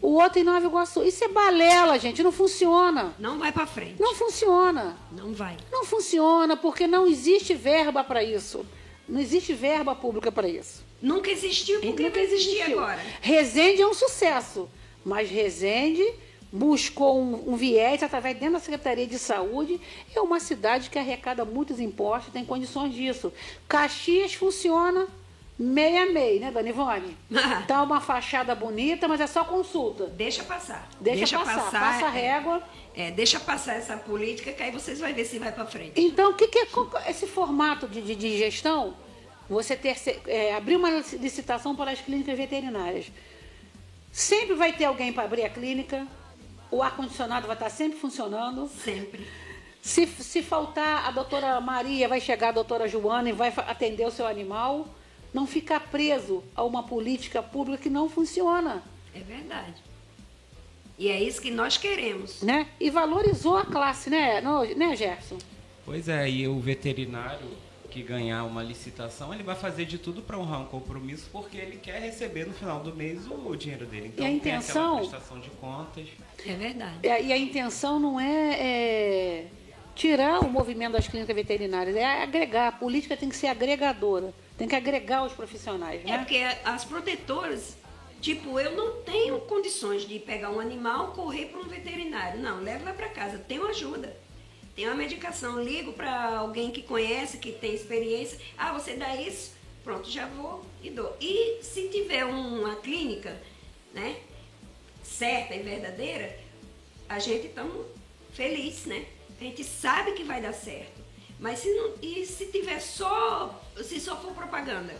B: O outro em Nova Iguaçu. Isso é balela, gente, não funciona.
C: Não vai para frente.
B: Não funciona.
C: Não vai.
B: Não funciona porque não existe verba para isso. Não existe verba pública para isso.
C: Nunca existiu, por que
B: Nunca
C: vai existir
B: existiu.
C: agora?
B: Resende é um sucesso, mas Resende buscou um, um viés através dentro da Secretaria de Saúde. É uma cidade que arrecada muitos impostos, tem condições disso. Caxias funciona meia meia, né, Dona Ivone? Tá uma fachada bonita, mas é só consulta.
C: Deixa passar.
B: Deixa, passar, passa a régua.
C: É, deixa passar essa política que aí vocês vão ver se vai para frente.
B: Então, o que, que é esse formato de, de- de gestão? Você ter, é, abrir uma licitação para as clínicas veterinárias. Sempre vai ter alguém para abrir a clínica, o ar-condicionado vai estar sempre funcionando.
C: Sempre.
B: Se, se faltar, a doutora Maria vai chegar a doutora Joana e vai atender o seu animal. Não ficar preso a uma política pública que não funciona.
C: É verdade. E é isso que nós queremos.
B: Né? E valorizou a classe, né, Não- né Gerson?
E: Pois é, e o veterinário que ganhar uma licitação, ele vai fazer de tudo para honrar um compromisso, porque ele quer receber no final do mês o, o dinheiro dele. Então
B: E a
E: tem aquela
B: intenção-
E: prestação de contas.
C: É verdade.
B: E a, e a intenção não é, é, tirar o movimento das clínicas veterinárias, é agregar. A política tem que ser agregadora, tem que agregar os profissionais,
C: É
B: né?
C: porque as protetoras Tipo, eu não tenho condições de pegar um animal, correr para um veterinário. Não, leva para casa. Tenho ajuda. Tenho uma medicação. Ligo para alguém que conhece, que tem experiência. Ah, você dá isso? Pronto, já vou e dou. E se tiver uma clínica, né, certa e verdadeira, a gente estamos feliz, né? A gente sabe que vai dar certo. Mas se não, e se tiver só, se só for propaganda,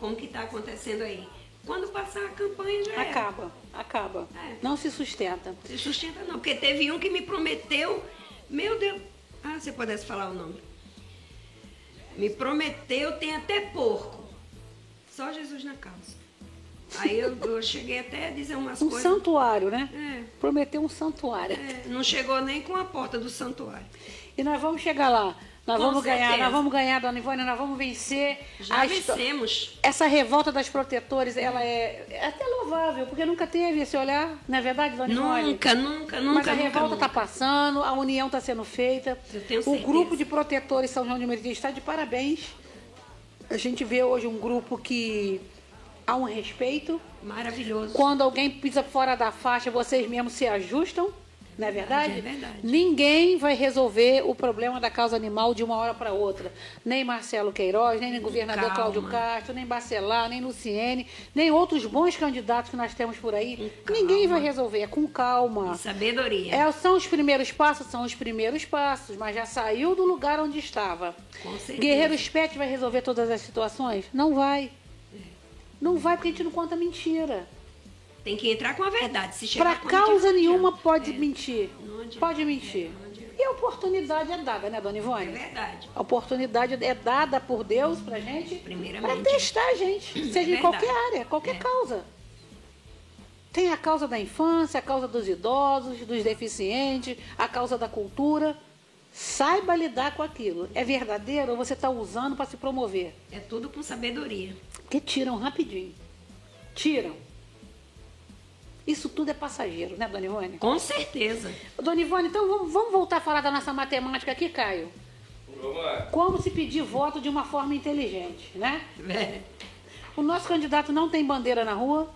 C: como que está acontecendo aí? Quando passar a campanha já era.
B: Acaba, acaba.
C: É.
B: Não se sustenta.
C: Se sustenta não, porque teve um que me prometeu, meu Deus, ah, se eu pudesse falar o nome. Me prometeu, tem até porco. Só Jesus na causa. Aí eu, eu cheguei até a dizer umas
B: Um
C: coisas.
B: santuário, né?
C: É.
B: Prometeu um santuário.
C: É, não chegou nem com a porta do santuário.
B: E nós vamos chegar lá. Nós
C: Com
B: vamos ganhar,
C: certeza.
B: nós vamos ganhar, dona Ivone, nós vamos vencer.
C: Já vencemos.
B: Essa revolta das protetores, ela é, é até louvável, porque nunca teve esse olhar, não é verdade, dona Ivone?
C: Nunca, nunca, nunca.
B: Mas a
C: nunca,
B: revolta está passando, a união está sendo feita.
C: Eu tenho
B: o
C: certeza.
B: grupo de protetores São João de Meriti está de parabéns. A gente vê hoje um grupo que há um respeito.
C: Maravilhoso.
B: Quando alguém pisa fora da faixa, vocês mesmos se ajustam, não é verdade?
C: É verdade.
B: Ninguém vai resolver o problema da causa animal de uma hora para outra. Nem Marcelo Queiroz, nem o governador
C: calma.
B: Cláudio Castro, nem Bacelar, nem Luciene, nem outros bons candidatos que nós temos por aí. Ninguém vai resolver, é com calma.
C: Sabedoria.
B: É, são os primeiros passos? São os primeiros passos, mas já saiu do lugar onde estava.
C: Com certeza.
B: Guerreiro Spet vai resolver todas as situações? Não vai. Não vai porque a gente não conta mentira.
C: Tem que entrar com a verdade. Se chegar
B: Para causa nenhuma
C: adianta.
B: pode
C: É,
B: mentir. Pode mentir. E a oportunidade é dada, né, dona
C: É
B: Ivone?
C: verdade.
B: A oportunidade é dada por Deus pra gente.
C: Primeiramente.
B: Pra testar a gente. Seja em
C: verdade.
B: qualquer área, qualquer
C: É.
B: causa. Tem a causa da infância, a causa dos idosos, dos deficientes, a causa da cultura. Saiba lidar com aquilo. É verdadeiro ou você está usando para se promover?
C: É tudo com sabedoria.
B: Porque tiram rapidinho. Tiram. Isso tudo é passageiro, né, Dona Ivone?
C: Com certeza.
B: Dona Ivone, então vamos, vamos voltar a falar da nossa matemática aqui, Caio.
D: Vamos lá.
B: Como se pedir voto de uma forma inteligente, né?
C: É.
B: O nosso candidato não tem bandeira na rua,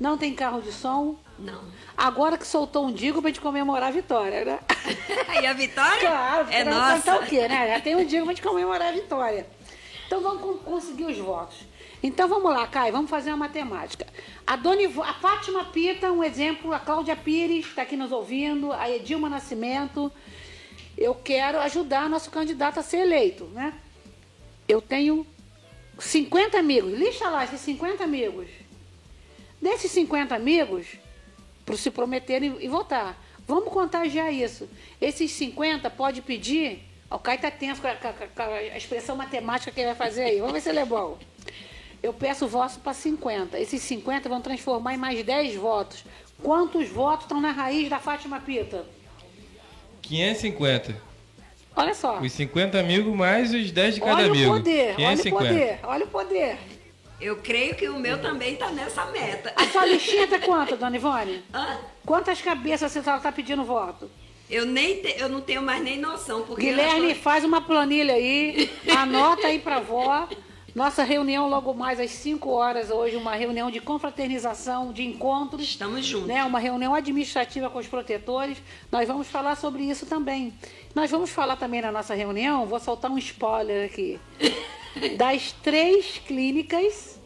B: não tem carro de som.
C: Não.
B: Agora que soltou um digo pra gente comemorar a vitória, né?
C: E a vitória
B: Claro,
C: é nossa.
B: cantar o quê, né? Já tem um digo pra gente comemorar a vitória. Então vamos con- conseguir os votos. Então vamos lá, Caio, vamos fazer uma matemática. A, Dona Ivo- a Fátima Pita, um exemplo, a Cláudia Pires está aqui nos ouvindo, a Edilma Nascimento. Eu quero ajudar nosso candidato a ser eleito, né? Eu tenho 50 amigos. Lista lá esses 50 amigos. Desses 50 amigos, para se prometerem e votar. Vamos contagiar isso. Esses 50 pode pedir. O Caio está tenso com a- com a expressão matemática que ele vai fazer aí. Vamos ver se ele é bom. Eu peço votos para 50. Esses 50 vão transformar em mais 10 votos. Quantos votos estão na raiz da Fátima Pita?
D: 550.
B: Olha só.
D: Os 50 amigos mais os 10 de cada
B: Olha
D: amigo.
B: o poder, olha o
D: 550.
B: poder, olha o poder.
C: Eu creio que o meu também está nessa meta.
B: A sua listinha tá quanto, dona Ivone?
C: Hã?
B: Quantas cabeças você está pedindo voto?
C: Eu, nem te- eu não tenho mais nem noção. Porque
B: Guilherme,
C: tô-
B: faz uma planilha aí, anota aí pra vó. Nossa reunião logo mais às 5 horas hoje, uma reunião de confraternização, de encontros.
C: Estamos juntos.
B: Né, uma reunião administrativa com os protetores. Nós vamos falar sobre isso também. Nós vamos falar também na nossa reunião, vou soltar um spoiler aqui, das três clínicas,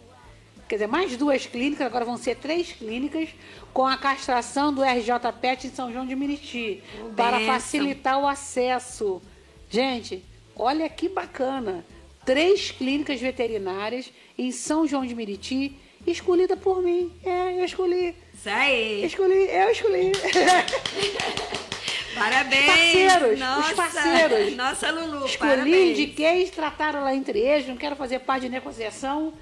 B: quer dizer, mais duas clínicas, agora vão ser três clínicas, com a castração do RJ Pet em São João de Meriti, para facilitar o acesso. Gente, olha que bacana. Três clínicas veterinárias em São João de Meriti, escolhida por mim. É, eu escolhi.
C: Isso aí.
B: Escolhi, eu escolhi.
C: Parabéns.
B: Parceiros, os
C: nossa,
B: parceiros.
C: Nossa Lulu,
B: Escolhi,
C: parabéns.
B: indiquei, trataram lá entre eles, não quero fazer parte de negociação.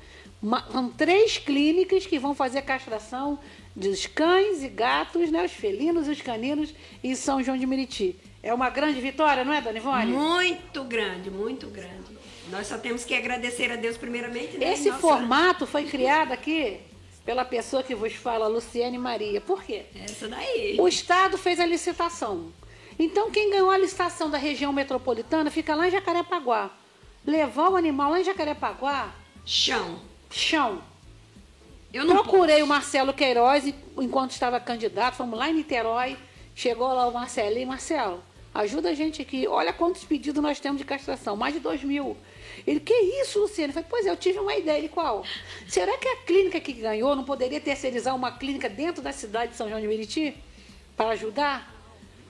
B: São três clínicas que vão fazer castração dos cães e gatos, né, os felinos e os caninos em São João de Meriti. É uma grande vitória, não é, Dona Ivone?
C: Muito grande, muito grande. Nós só temos que agradecer a Deus primeiramente. né?
B: Esse
C: Nossa-
B: formato foi criado aqui pela pessoa que vos fala, Luciane Maria. Por quê?
C: Essa daí.
B: O Estado fez a licitação. Então, quem ganhou a licitação da região metropolitana fica lá em Jacarepaguá. Levar o animal lá em Jacarepaguá,
C: Chão.
B: chão.
C: Eu não
B: Procurei
C: posso.
B: o Marcelo Queiroz enquanto estava candidato, fomos lá em Niterói, chegou lá o Marcelinho, Marcelo, ajuda a gente aqui, olha quantos pedidos nós temos de castração, mais de dois mil. Ele, que isso, Luciano? Eu falei, pois é, eu tive uma ideia. Ele, qual? Será que a clínica que ganhou não poderia terceirizar uma clínica dentro da cidade de São João de Meriti para ajudar?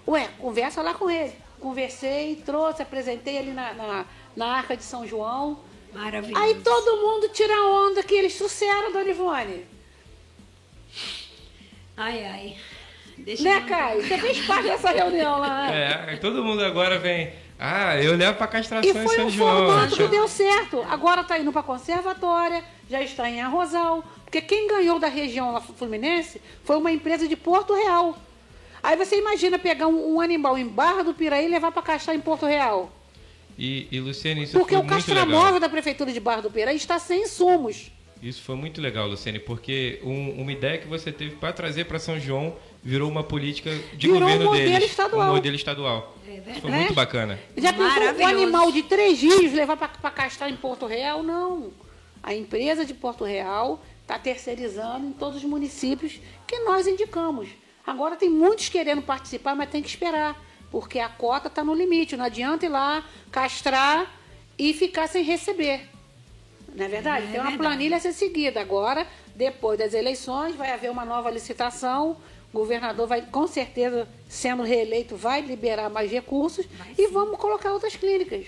B: Ué, conversa lá com ele. Conversei, trouxe, apresentei ali na, na, na Arca de São João.
C: Maravilhoso.
B: Aí todo mundo tira onda que eles trouxeram, Dona Ivone.
C: Ai, ai. Deixa
B: Né, Caio? Você fez parte dessa reunião lá, né?
D: É, todo mundo agora vem. Ah, eu levo pra castração
B: E
D: em
B: foi
D: São
B: um
D: João.
B: formato que deu certo. Agora está indo para conservatória, já está em Arrozal. Porque quem ganhou da região lá Fluminense foi uma empresa de Porto Real. Aí você imagina pegar um, um animal em Barra do Piraí e levar para castrar em Porto Real.
D: E, e Luciane, isso
B: Porque
D: foi
B: o castramóvel da Prefeitura de Barra do Piraí está sem insumos.
D: Isso foi muito legal, Luciane, porque um- uma ideia que você teve para trazer para São João virou uma política de
B: Virou um
D: governo
B: modelo
D: deles,
B: estadual.
D: um modelo estadual. Foi
B: né?
D: muito bacana.
B: Já pensou um animal de três dias levar para castrar em Porto Real? Não. A empresa de Porto Real está terceirizando em todos os municípios que nós indicamos. Agora tem muitos querendo participar, mas tem que esperar, porque a cota está no limite. Não adianta ir lá, castrar e ficar sem receber. Não é verdade?
C: É
B: tem uma
C: verdade.
B: planilha a ser seguida. Agora, depois das eleições, vai haver uma nova licitação. O governador vai, com certeza, sendo reeleito, vai liberar mais recursos e vamos colocar outras clínicas.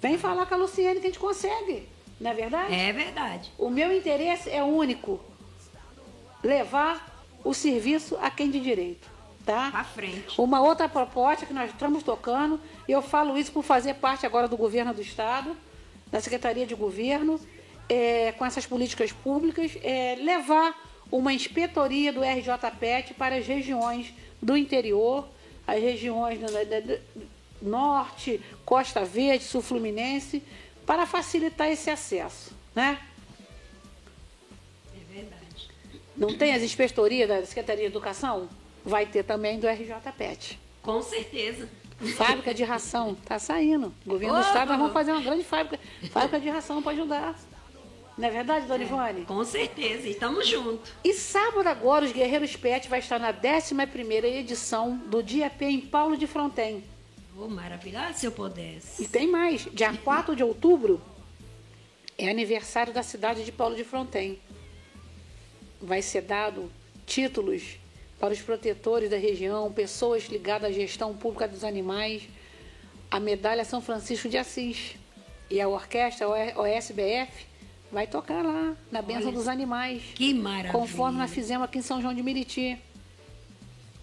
B: Vem falar com a Luciene que a gente consegue. Não é verdade?
C: É verdade.
B: O meu interesse é único: levar o serviço a quem de direito. Tá?
C: Pra frente.
B: Uma outra proposta que nós estamos tocando, e eu falo isso por fazer parte agora do governo do Estado, da Secretaria de Governo, é, com essas políticas públicas, é levar uma inspetoria do RJPET para as regiões do interior, as regiões da- da- norte, Costa Verde, Sul Fluminense, para facilitar esse acesso. Né?
C: É verdade.
B: Não tem as inspetorias da Secretaria de Educação? Vai ter também do RJPET.
C: Com certeza.
B: Fábrica de ração, tá saindo. O governo do estado nós vamos fazer uma grande fábrica, fábrica de ração para ajudar. Não é verdade, dona Ivone?
C: Com certeza. Estamos juntos.
B: E sábado agora, os Guerreiros Pet vai estar na 11ª edição do Dia P em Paulo de Fronten.
C: Oh, maravilhoso se eu pudesse.
B: E tem mais, dia 4 de outubro é aniversário da cidade de Paulo de Fronten. Vai ser dado títulos para os protetores da região, pessoas ligadas à gestão pública dos animais, a medalha São Francisco de Assis. E a orquestra OSBF vai tocar lá, na Bênção
C: Olha,
B: dos Animais.
C: Que maravilha.
B: Conforme nós fizemos aqui em São João de Meriti.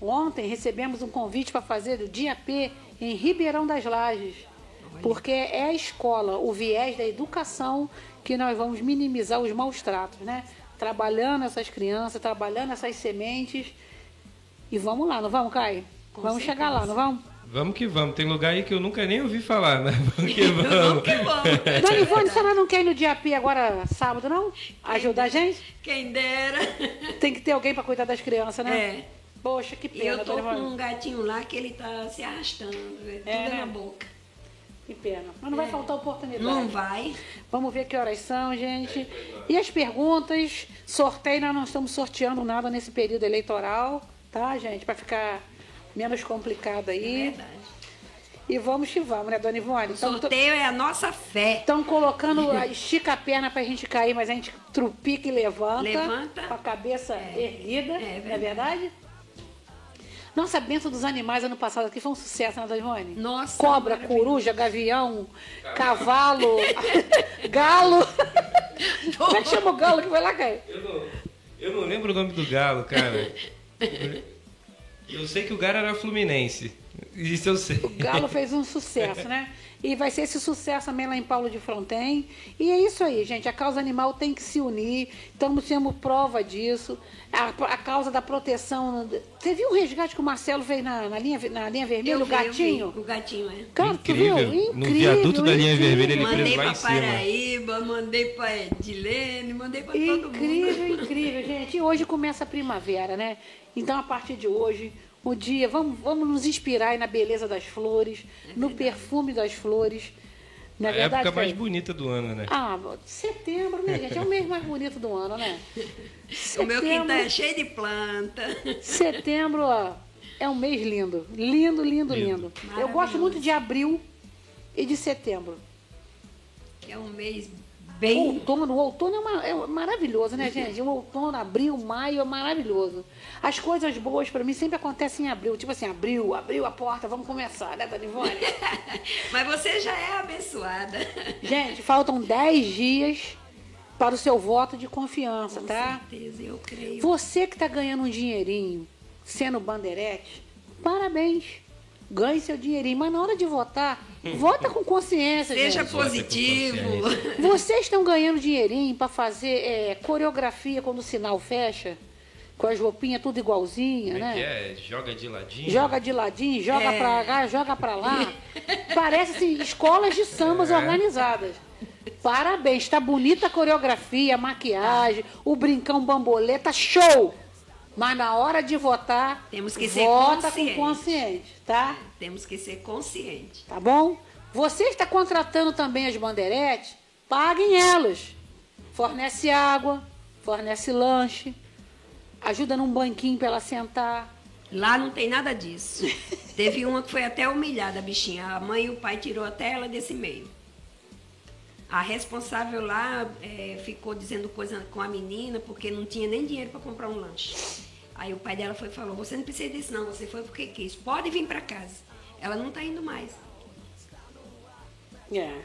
B: Ontem recebemos um convite para fazer o Dia P em Ribeirão das Lages. Porque é a escola, o viés da educação, que nós vamos minimizar os maus tratos, né? Trabalhando essas crianças, trabalhando essas sementes. E vamos lá, não vamos, Caio?
C: Com
B: vamos
C: certeza.
B: chegar lá, não vamos?
D: Vamos que vamos. Tem lugar aí que eu nunca nem ouvi falar, né? Vamos que
C: Vamos
D: vamos.
C: que vamos.
B: Dona Ivone, senhora não quer ir no Dia P agora, sábado, não? Ajudar a gente?
C: Quem dera.
B: Tem que ter alguém para cuidar das crianças, né?
C: É.
B: Poxa, que
C: E
B: pena,
C: eu tô
B: Dona
C: com um gatinho lá que ele tá se arrastando. É tudo
B: É, né?
C: na boca.
B: Que pena. Mas não vai faltar oportunidade.
C: Não vai.
B: Vamos ver que horas são, gente. E as perguntas, sorteio, nós não estamos sorteando nada nesse período eleitoral, tá, gente? Para ficar menos complicado
C: É
B: aí.
C: verdade.
B: E vamos que vamos, né, dona Ivone?
C: O sorteio é a nossa fé.
B: Estão colocando, a- estica a perna pra gente cair, mas a gente trupica e levanta.
C: Levanta.
B: Com a cabeça erguida,
C: É
B: não é verdade? Nossa, a benção dos animais ano passado aqui foi um sucesso, né, dona Ivone?
C: Nossa,
B: Cobra, coruja, gavião, cavalo, galo. Como é que chama o galo que foi lá, Caio?
D: Eu não, eu não lembro o nome do galo, cara. Eu sei que o galo era fluminense. Isso eu sei.
B: O Galo fez um sucesso, né? E vai ser esse sucesso também lá em Paulo de Fronten. E é isso aí, gente. A causa animal tem que se unir. Estamos sendo prova disso. A, a causa da proteção. Você viu o resgate que o Marcelo fez na, na linha, na linha vermelha,
C: Eu
B: o
C: vi, eu vi.
B: gatinho?
C: O gatinho, é.
B: Cara, tu
D: Incrível.
B: viu?
D: No
B: Incrível.
D: viaduto da linha
B: incrível.
D: vermelha, ele
C: Mandei
D: cima.
C: Paraíba, mandei pra Edilene, mandei pra todo mundo.
B: Incrível, incrível, gente. E hoje começa a primavera, né? Então, a partir de hoje, o dia, vamos, vamos nos inspirar aí na beleza das flores, no perfume das flores, Não é
D: a
B: verdade,
D: época mais bonita do ano, né?
B: Ah, setembro, né, gente? É o mês mais bonito do ano, né?
C: O meu quintal
B: Setembro-
C: é cheio de planta.
B: Setembro, ó, é um mês lindo. Lindo, lindo, lindo.
D: Lindo.
B: Eu gosto muito de abril e de setembro.
C: É um mês bem.
B: outono, o outono é, uma- é maravilhoso, né, gente? O outono, abril, maio é maravilhoso. As coisas boas pra mim sempre acontecem em abril. Tipo assim, abril, abriu a porta, vamos começar, né, Dani Ivone?
C: Mas você já é abençoada.
B: Gente, faltam 10 dias para o seu voto de confiança,
C: Com
B: tá?
C: certeza, eu creio.
B: Você que está ganhando um dinheirinho sendo bandeirete, parabéns. Ganhe seu dinheirinho, mas na hora de votar, vota com consciência,
C: Seja
B: gente.
C: positivo.
B: Vocês estão ganhando dinheirinho para fazer é, coreografia quando o sinal fecha, com as roupinhas tudo igualzinha,
D: é que
B: né?
D: é? Joga de ladinho.
B: Joga de ladinho, joga
C: É.
B: pra cá, joga pra lá. Parece assim, escolas de sambas
D: É.
B: organizadas. Parabéns, está bonita a coreografia, a maquiagem, o brincão bambolê, tá show! Mas na hora de votar,
C: Temos que ser
B: vota
C: consciente.
B: com consciente, tá?
C: Temos que ser conscientes.
B: Tá bom? Você está contratando também as bandeiretes, paguem elas. Fornece água, fornece lanche, ajuda num banquinho para ela sentar.
C: Lá não tem nada disso. Teve uma que foi até humilhada, a bichinha. A mãe e o pai tirou até ela desse meio. A responsável lá eh, ficou dizendo coisa com a menina porque não tinha nem dinheiro para comprar um lanche. Aí o pai dela foi e falou: Você não precisa disso, não. Você foi porque quis. Pode vir para casa. Ela não está indo mais.
B: É.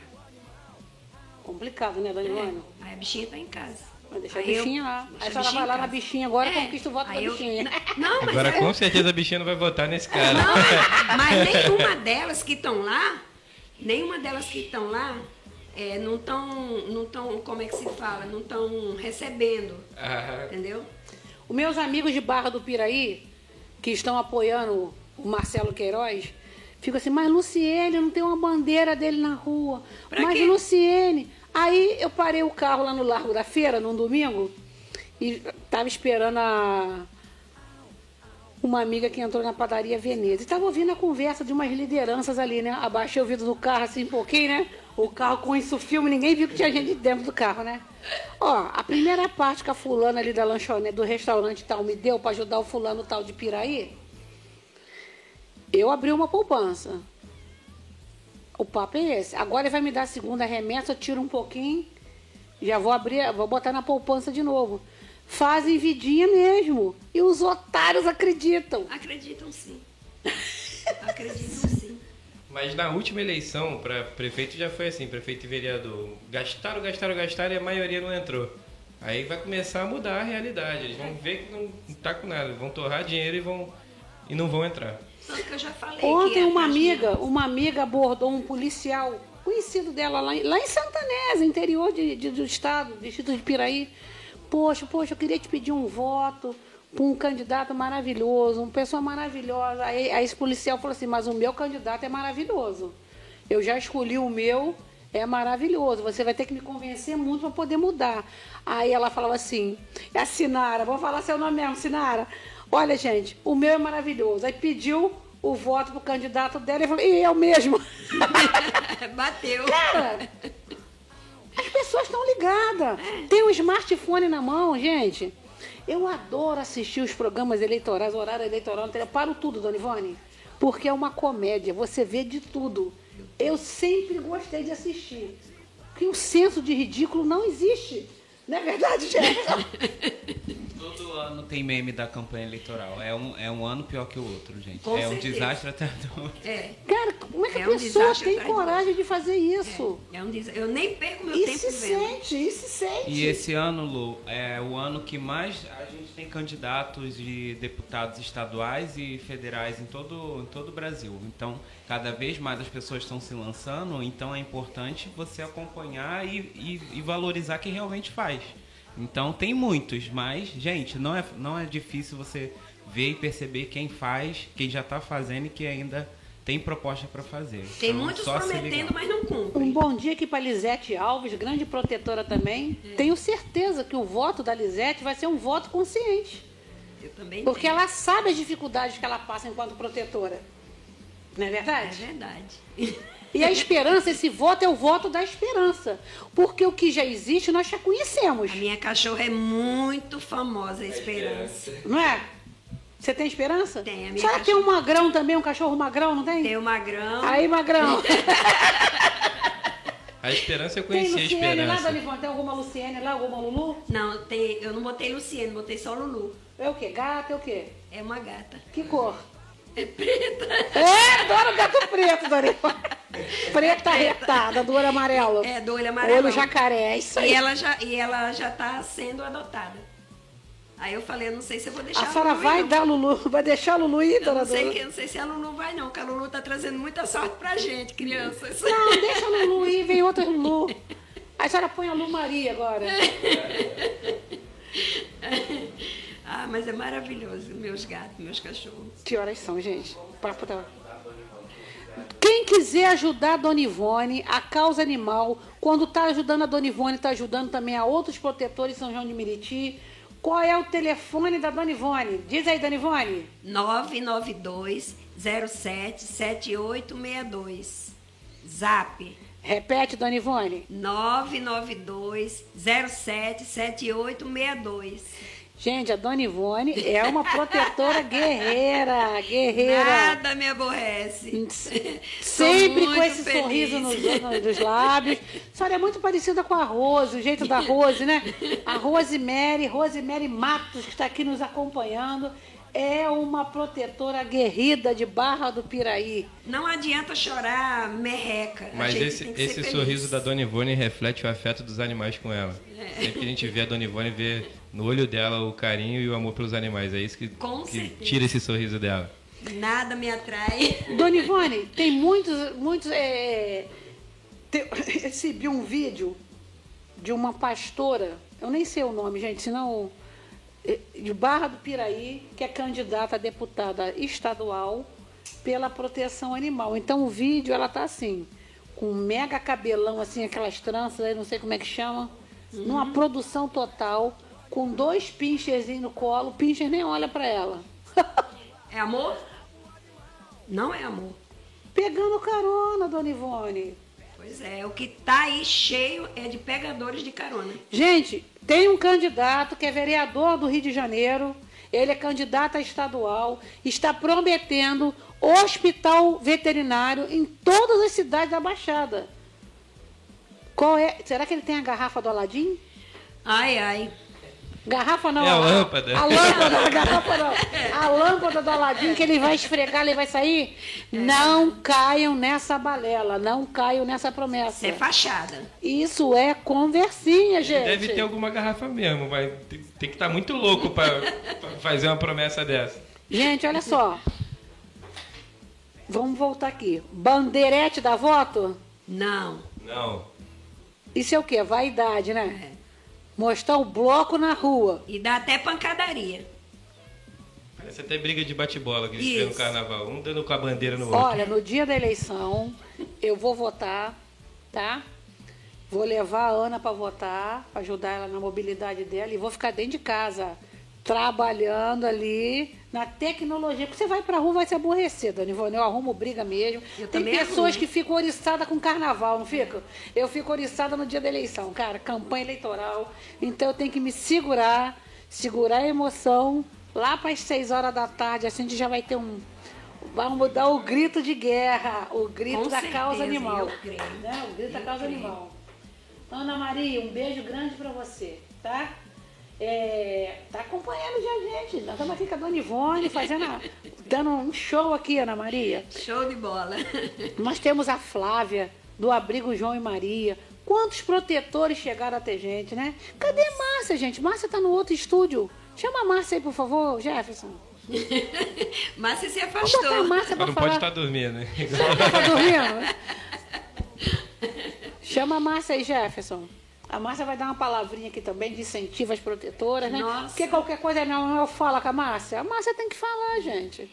B: Complicado, né, Dani Ivone?
C: É. Aí a bichinha está em casa.
B: Vai deixar a
C: Aí eu-
B: bichinha lá.
C: deixa
B: Aí
C: a
B: a senhora vai lá na bichinha agora,
C: É.
B: conquista o voto da
C: Aí eu-
B: bichinha.
C: Não, mas
D: Agora
C: é-
D: com certeza a bichinha não vai votar nesse cara.
C: Não, mas, mas nenhuma delas que estão lá, nenhuma delas que estão lá, é, não estão, não tão, como é que se fala, não estão recebendo,
D: Ah,
C: entendeu?
B: Os meus amigos de Barra do Piraí, que estão apoiando o Marcelo Queiroz, ficam assim, mas Luciene, não tem uma bandeira dele na rua.
C: Pra
B: mas
C: quê?
B: Luciene. Aí eu parei o carro lá no Largo da Feira, num domingo, e tava esperando a uma amiga que entrou na padaria Veneza. E tava ouvindo a conversa de umas lideranças ali, né? Abaixei o vidro do carro assim um pouquinho, né? O carro com isso filme, ninguém viu que tinha gente dentro do carro, né? Ó, a primeira parte que a fulana ali da lanchonete, do restaurante tal, me deu para ajudar o fulano tal de Piraí, eu abri uma poupança. O papo é esse. Agora ele vai me dar a segunda remessa, eu tiro um pouquinho, já vou abrir, vou botar na poupança de novo. Fazem vidinha mesmo. E os otários acreditam.
C: Acreditam sim. Acreditam sim.
D: Mas na última eleição para prefeito já foi assim, prefeito e vereador. Gastaram, gastaram, gastaram e a maioria não entrou. Aí vai começar a mudar a realidade. Eles vão ver que não tá com nada, vão torrar dinheiro e vão e não vão entrar.
C: Tanto que eu já falei
B: Ontem
C: que é
B: uma amiga, uma amiga abordou um policial conhecido dela lá, em- lá em Santanese, interior de, de- do estado, distrito de Piraí. Poxa, poxa, eu queria te pedir um voto para um candidato maravilhoso, uma pessoa maravilhosa. Aí, aí esse policial falou assim, mas o meu candidato é maravilhoso. Eu já escolhi o meu, é maravilhoso. Você vai ter que me convencer muito para poder mudar. Aí ela falava assim, é a Sinara, vou falar seu nome mesmo, Sinara. Olha, gente, o meu é maravilhoso. Aí pediu o voto pro candidato dela e falou, e eu mesmo.
C: Bateu.
B: Cara, as pessoas estão ligadas. Tem um smartphone na mão, gente. Eu adoro assistir os programas eleitorais, horário eleitoral, eu paro tudo, Dona Ivone, porque é uma comédia, você vê de tudo. Eu sempre gostei de assistir. Porque o senso de ridículo não existe. Não é verdade, gente?
E: Todo ano tem meme da campanha eleitoral. É um, é um ano pior que o outro, gente.
C: Com
E: é um
C: certeza.
E: desastre até do outro.
C: É.
B: Cara, como é que
C: É
B: a
C: um
B: pessoa tem coragem de fazer isso?
C: É um des... Eu nem perco meu
B: E
C: tempo
B: se
C: vendo.
B: sente, e se sente.
E: E esse ano, Lu, é o ano que mais a gente tem candidatos de deputados estaduais e federais em todo, em todo o Brasil. Então, cada vez mais as pessoas estão se lançando, então é importante você acompanhar e, e, e valorizar quem realmente faz. Então, tem muitos, mas, gente, não é, não é difícil você ver e perceber quem faz, quem já está fazendo e que ainda tem proposta para fazer.
C: Tem
E: Então,
C: muitos prometendo, mas não cumprem.
B: Um bom dia aqui para Lisete Alves, grande protetora também. Tenho certeza que o voto da Lisete vai ser um voto consciente.
C: Eu também
B: Porque
C: tenho.
B: ela sabe as dificuldades que ela passa enquanto protetora. Não é
C: É
B: verdade?
C: verdade.
B: E a esperança, esse voto é o voto da esperança. Porque o que já existe, nós já conhecemos.
C: A minha cachorra é muito famosa, a Esperança.
B: Não é? Você tem esperança?
C: Tem, a
B: A
C: minha
B: senhora tem um
C: cachorra-
B: magrão também, um cachorro magrão, não tem?
C: Tem o Magrão.
B: Aí, magrão.
D: A esperança eu
B: tem
D: conhecia a
B: Luciene lá,
D: esperança.
B: Dona Ivone? Tem alguma Luciene lá, alguma Lulu?
C: Não, tem, eu não botei Luciano, botei só Lulu.
B: É o quê? Gato é o quê?
C: É uma gata.
B: Que cor?
C: É preta.
B: É, adoro gato preto, Dona Ivone. Preta retada, do olho amarelo.
C: É, do olho amarelo.
B: Olho jacaré, é isso aí.
C: E ela já e ela já tá sendo adotada. Aí eu falei, eu não sei se eu vou deixar
B: A senhora
C: Lulu ir,
B: vai
C: não.
B: dar Lulu, vai deixar a Lulu ir,
C: Eu
B: dona
C: não sei,
B: Dona?
C: que, não sei se a Lulu vai não, porque a Lulu tá trazendo muita sorte pra gente, crianças.
B: Não, deixa a Lulu ir, vem outra Lulu. Aí a senhora põe a Lu Maria agora.
C: ah, mas é maravilhoso, meus gatos, meus cachorros.
B: Que horas são, gente? Papo tá... Quem quiser ajudar a Dona Ivone, a causa animal, quando está ajudando a Dona Ivone, está ajudando também a outros protetores de São João de Meriti. Qual é o telefone da Dona Ivone? Diz aí, Dona Ivone.
C: 992 07 7862. Zap
B: Repete, Dona Ivone.
C: 992 07 7862.
B: Gente, a Dona Ivone é uma protetora guerreira, guerreira.
C: Nada me aborrece.
B: Sempre
C: Tô
B: com esse
C: feliz.
B: sorriso nos, nos- lábios. A senhora é muito parecida com a Rose, o jeito da Rose, né? A Rosemary, Rosemary Matos, que está aqui nos acompanhando, é uma protetora guerrida de Barra do Piraí.
C: Não adianta chorar merreca.
D: Mas
C: gente
D: esse, esse sorriso da Dona Ivone reflete o afeto dos animais com ela.
C: É.
D: Sempre que a gente vê a Dona Ivone, vê no olho dela o carinho e o amor pelos animais. É isso que, que tira esse sorriso dela.
C: Nada me atrai.
B: Dona Ivone, tem muitos. muitos é, te- recebi um vídeo de uma pastora, eu nem sei o nome, gente, senão. é, De Barra do Piraí, que é candidata a deputada estadual pela proteção animal. Então o vídeo, ela tá assim, com um mega cabelão, assim, aquelas tranças, aí não sei como é que chama, numa produção total, com dois pincherzinhos no colo, o pincher nem olha para ela.
C: É amor? Não é amor.
B: Pegando carona, Dona Ivone.
C: Pois é, o que tá aí cheio é de pegadores de carona.
B: Gente, tem um candidato que é vereador do Rio de Janeiro, ele é candidato a estadual, está prometendo hospital veterinário em todas as cidades da Baixada. Qual é? Será que ele tem a garrafa do Aladim?
C: Ai, ai.
B: Garrafa não.
D: É a lâmpada.
B: A lâmpada, a garrafa não. A lâmpada do Aladim que ele vai esfregar, ele vai sair. Não caiam nessa balela, não caiam nessa promessa.
C: Isso é fachada.
B: Isso é conversinha, gente.
D: Deve ter alguma garrafa mesmo, mas tem, tem que estar muito louco para fazer uma promessa dessa.
B: Gente, olha só. Vamos voltar aqui. Bandeirete da voto?
C: Não.
D: Não.
B: Isso é o quê? Vaidade, né?
C: É.
B: Mostrar o bloco na rua.
C: E dá até pancadaria.
D: Parece até briga de bate-bola que vê no carnaval. Um dando com a bandeira no outro.
B: Olha, no dia da eleição, eu vou votar, tá? Vou levar a Ana para votar, pra ajudar ela na mobilidade dela, e vou ficar dentro de casa, trabalhando ali na tecnologia. Porque você vai pra rua, vai se aborrecer, Dona Ivone. Eu arrumo briga mesmo.
C: Eu
B: Tem pessoas
C: arrumo.
B: que ficam oriçadas com carnaval, não fica? Eu fico oriçada no dia da eleição, cara, campanha eleitoral. Então eu tenho que me segurar, segurar a emoção. Lá para as seis horas da tarde, assim, a gente já vai ter um. Vamos dar o grito de guerra, o grito
C: Com
B: da
C: certeza,
B: causa animal.
C: eu creio.
B: Né? O grito da
C: Eu
B: causa
C: creio.
B: animal. Ana Maria, um beijo grande para você, tá? É, tá acompanhando já a gente. Nós estamos aqui com a Dona Ivone, fazendo a- dando um show aqui, Ana Maria.
C: Show de bola.
B: Nós temos a Flávia, do Abrigo João e Maria. Quantos protetores chegaram até gente, né? Cadê Márcia, gente? Márcia tá no outro estúdio. Chama a Márcia aí, por favor, Jefferson.
C: Você se afastou.
B: Márcia
D: não
B: falar.
D: pode estar dormindo, né?
B: Tá dormindo? Chama a Márcia aí, Jefferson. A Márcia vai dar uma palavrinha aqui também de incentivo às protetoras, né?
C: Nossa.
B: Porque qualquer coisa não eu falo com a Márcia. A Márcia tem que falar, gente.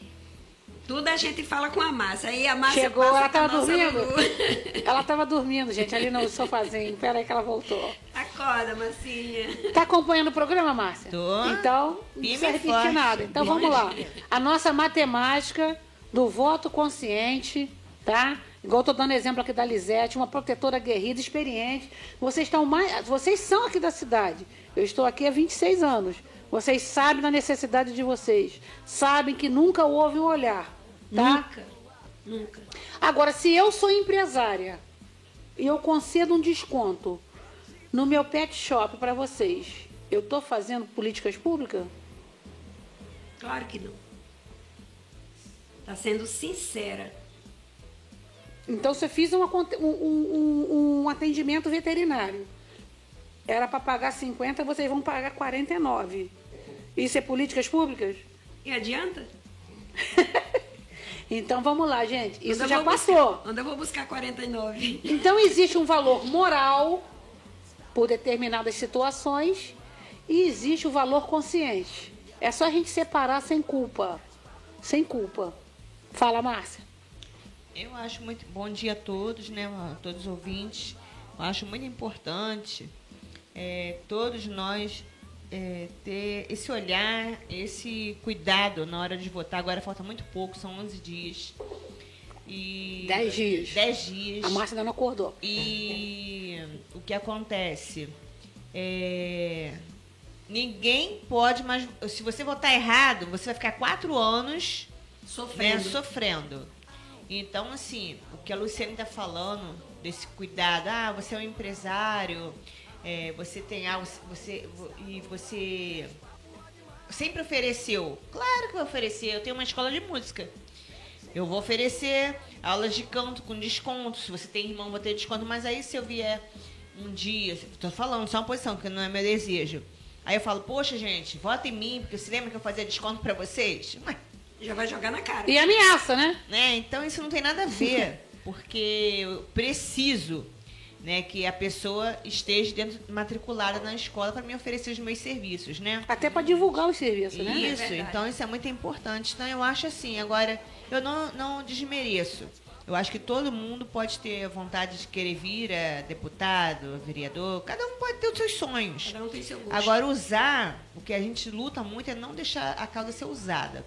C: Tudo a gente fala com a Márcia. Aí a Márcia
B: Chegou,
C: passa
B: ela
C: com a
B: tava dormindo. Ela tava dormindo, gente, ali no sofazinho. Pera aí que ela voltou.
C: Acorda, Marcinha.
B: Tá acompanhando o programa, Márcia?
F: Tô.
B: Então, não precisa repetir
F: forte.
B: nada. Então
F: Bom
B: vamos lá. A nossa matemática do voto consciente tá? Igual eu tô dando exemplo aqui da Lisete, uma protetora guerrida, experiente. Vocês estão mais, vocês são aqui da cidade. Eu estou aqui há 26 anos. Vocês sabem da necessidade de vocês. Sabem que nunca houve um olhar, tá?
C: Nunca. Nunca.
B: Agora, se eu sou empresária e eu concedo um desconto no meu pet shop para vocês, eu estou fazendo políticas públicas?
C: Claro que não. Está sendo sincera.
B: Então, você fez um, aconte- um- um- um atendimento veterinário. Era para pagar 50, vocês vão pagar 49. Isso é políticas públicas?
C: E adianta?
B: Então, vamos lá, gente. Isso
C: eu
B: já passou.
C: Buscar, onde eu vou buscar 49?
B: Então existe um valor moral por determinadas situações e existe o valor consciente. É só a gente separar sem culpa. Sem culpa. Fala, Márcia.
F: Eu acho muito bom dia a todos, né, a todos os ouvintes. Eu acho muito importante é, todos nós é, ter esse olhar, esse cuidado na hora de votar. Agora falta muito pouco, são 11 dias. E
B: Dez dias.
F: 10 dias.
B: A Márcia ainda não acordou.
F: E o que acontece? É, ninguém pode mais. Se você votar errado, você vai ficar quatro anos né,
C: Sofrendo.
F: Então, assim, o que a Luciane está falando, desse cuidado, ah, você é um empresário, é, você tem algo, você, e você sempre ofereceu. Claro que vai oferecer, eu tenho uma escola de música. Eu vou oferecer aulas de canto com desconto. Se você tem irmão, vou ter desconto. Mas aí se eu vier um dia, estou falando só uma posição, que não é meu desejo. Aí eu falo, poxa, gente, vota em mim, porque você lembra que eu fazia desconto para vocês? Mas
C: Já vai jogar na cara.
B: E ameaça, né?
F: né? Então isso não tem nada a ver, porque eu preciso, né, que a pessoa esteja dentro matriculada na escola para me oferecer os meus serviços, né?
B: Até para divulgar os serviços, né?
F: Isso,
C: É
F: então isso é muito importante. Então eu acho assim, agora eu não, não desmereço. Eu acho que todo mundo pode ter vontade de querer vir a deputado, a vereador, cada um pode ter os seus sonhos.
C: Cada um tem seu gosto.
F: Agora, usar, o que a gente luta muito é não deixar a causa ser usada.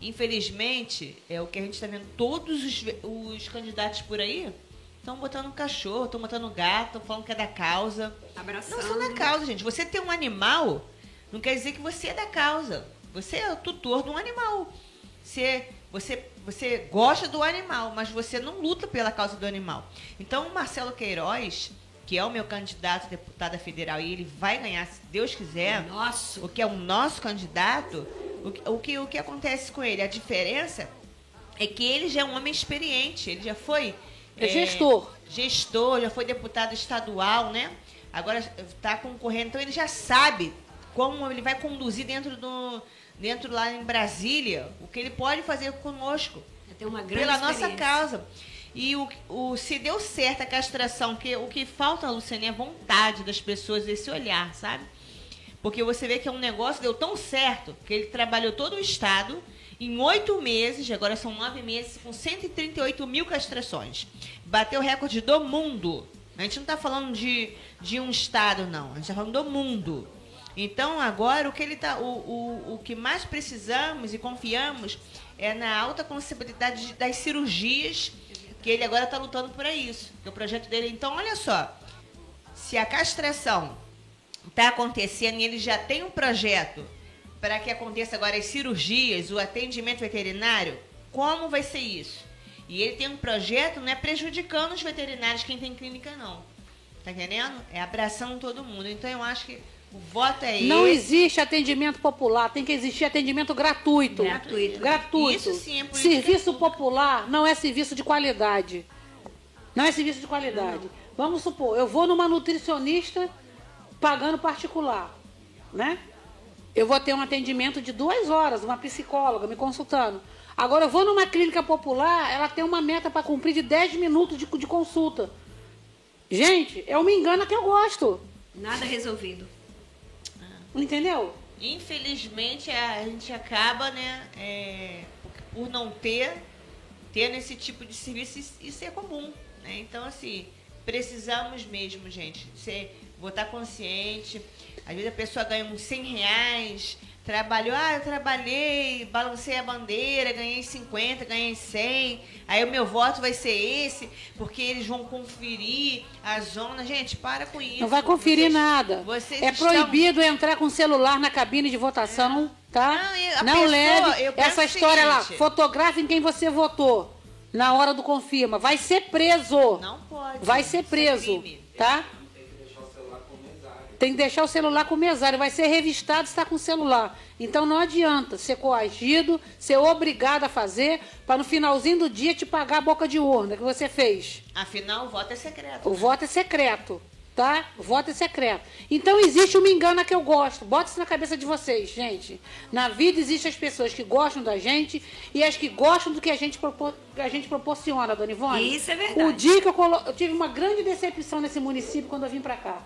F: Infelizmente, é o que a gente está vendo, todos os, os candidatos por aí estão botando cachorro, estão botando gato, estão falando que é da causa.
C: Abraçando.
F: Não são da causa, gente. Você ter um animal não quer dizer que você é da causa. Você é o tutor de um animal. Você, você, você gosta do animal, mas você não luta pela causa do animal. Então, o Marcelo Queiroz, que é o meu candidato a deputada federal, e ele vai ganhar, se Deus quiser,
C: Nosso.
F: o que é o nosso candidato, o, que- o, que, o que acontece com ele? A diferença é que ele já é um homem experiente, ele já foi.
B: É gestor.
F: Gestor, já foi deputado estadual, né? Agora está concorrendo, então ele já sabe como ele vai conduzir dentro do. dentro lá em Brasília, o que ele pode fazer conosco
C: Já tem uma grande
F: pela nossa causa. E o, o, se deu certo a castração, que o que falta, Luciane, é a vontade das pessoas, esse olhar, sabe? Porque você vê que é um negócio deu tão certo que ele trabalhou todo o estado em oito meses, agora são nove meses, com 138 mil castrações. Bateu o recorde do mundo. A gente não está falando de, de um estado, não. A gente está falando do mundo. Então, agora, o que, ele tá, o, o, o que mais precisamos e confiamos é na alta possibilidade de- das cirurgias, que ele agora está lutando por isso. Que o projeto dele. Então, olha só. Se a castração está acontecendo e ele já tem um projeto para que aconteça agora as cirurgias, o atendimento veterinário, como vai ser isso? E ele tem um projeto, não é prejudicando os veterinários, quem tem clínica, não. Tá entendendo? É abraçando todo mundo. Então eu acho que o voto é
B: Não
F: esse.
B: existe atendimento popular, tem que existir atendimento gratuito.
C: Gratuito.
B: Gratuito.
F: Isso sim é política
B: serviço
F: pública.
B: popular não é serviço de qualidade. Não é serviço de qualidade. Vamos supor, eu vou numa nutricionista pagando particular, né? Eu vou ter um atendimento de duas horas, uma psicóloga me consultando. Agora eu vou numa clínica popular, ela tem uma meta para cumprir de 10 minutos de, de consulta. Gente, é uma engana que eu gosto.
C: Nada resolvido.
B: Entendeu?
F: Infelizmente, a gente acaba, né, é, por não ter, tendo esse tipo de serviço, isso é comum, né? Então, assim, precisamos mesmo, gente, ser votar consciente. Às vezes a pessoa ganha uns 100 reais, trabalhou, ah, eu trabalhei, balancei a bandeira, ganhei 50, ganhei 100, aí o meu voto vai ser esse, porque eles vão conferir a zona. Gente, para com isso.
B: Não vai conferir
F: Vocês-
B: nada.
F: vocês
B: é
F: estão-
B: proibido entrar com celular na cabine de votação, tá?
F: Não,
B: Não
F: pessoa-
B: leve essa história lá.
F: seguinte-
B: Fotografe em quem você votou na hora do confirma. Vai ser preso.
F: Não pode.
B: Vai ser
F: é
B: preso,
F: crime.
B: tá? Tem que deixar o celular com o mesário. Vai ser revistado se está com o celular. Então não adianta ser coagido, ser obrigado a fazer, para no finalzinho do dia te pagar a boca de urna que você fez.
F: Afinal, o voto é secreto.
B: O voto é secreto, tá? O voto é secreto. Então existe uma engana que eu gosto. Bota isso na cabeça de vocês, gente. Na vida existem as pessoas que gostam da gente e as que gostam do que a gente, propor- a gente proporciona, dona Ivone.
C: Isso é verdade.
B: O dia que eu, colo... eu tive uma grande decepção nesse município quando eu vim para cá.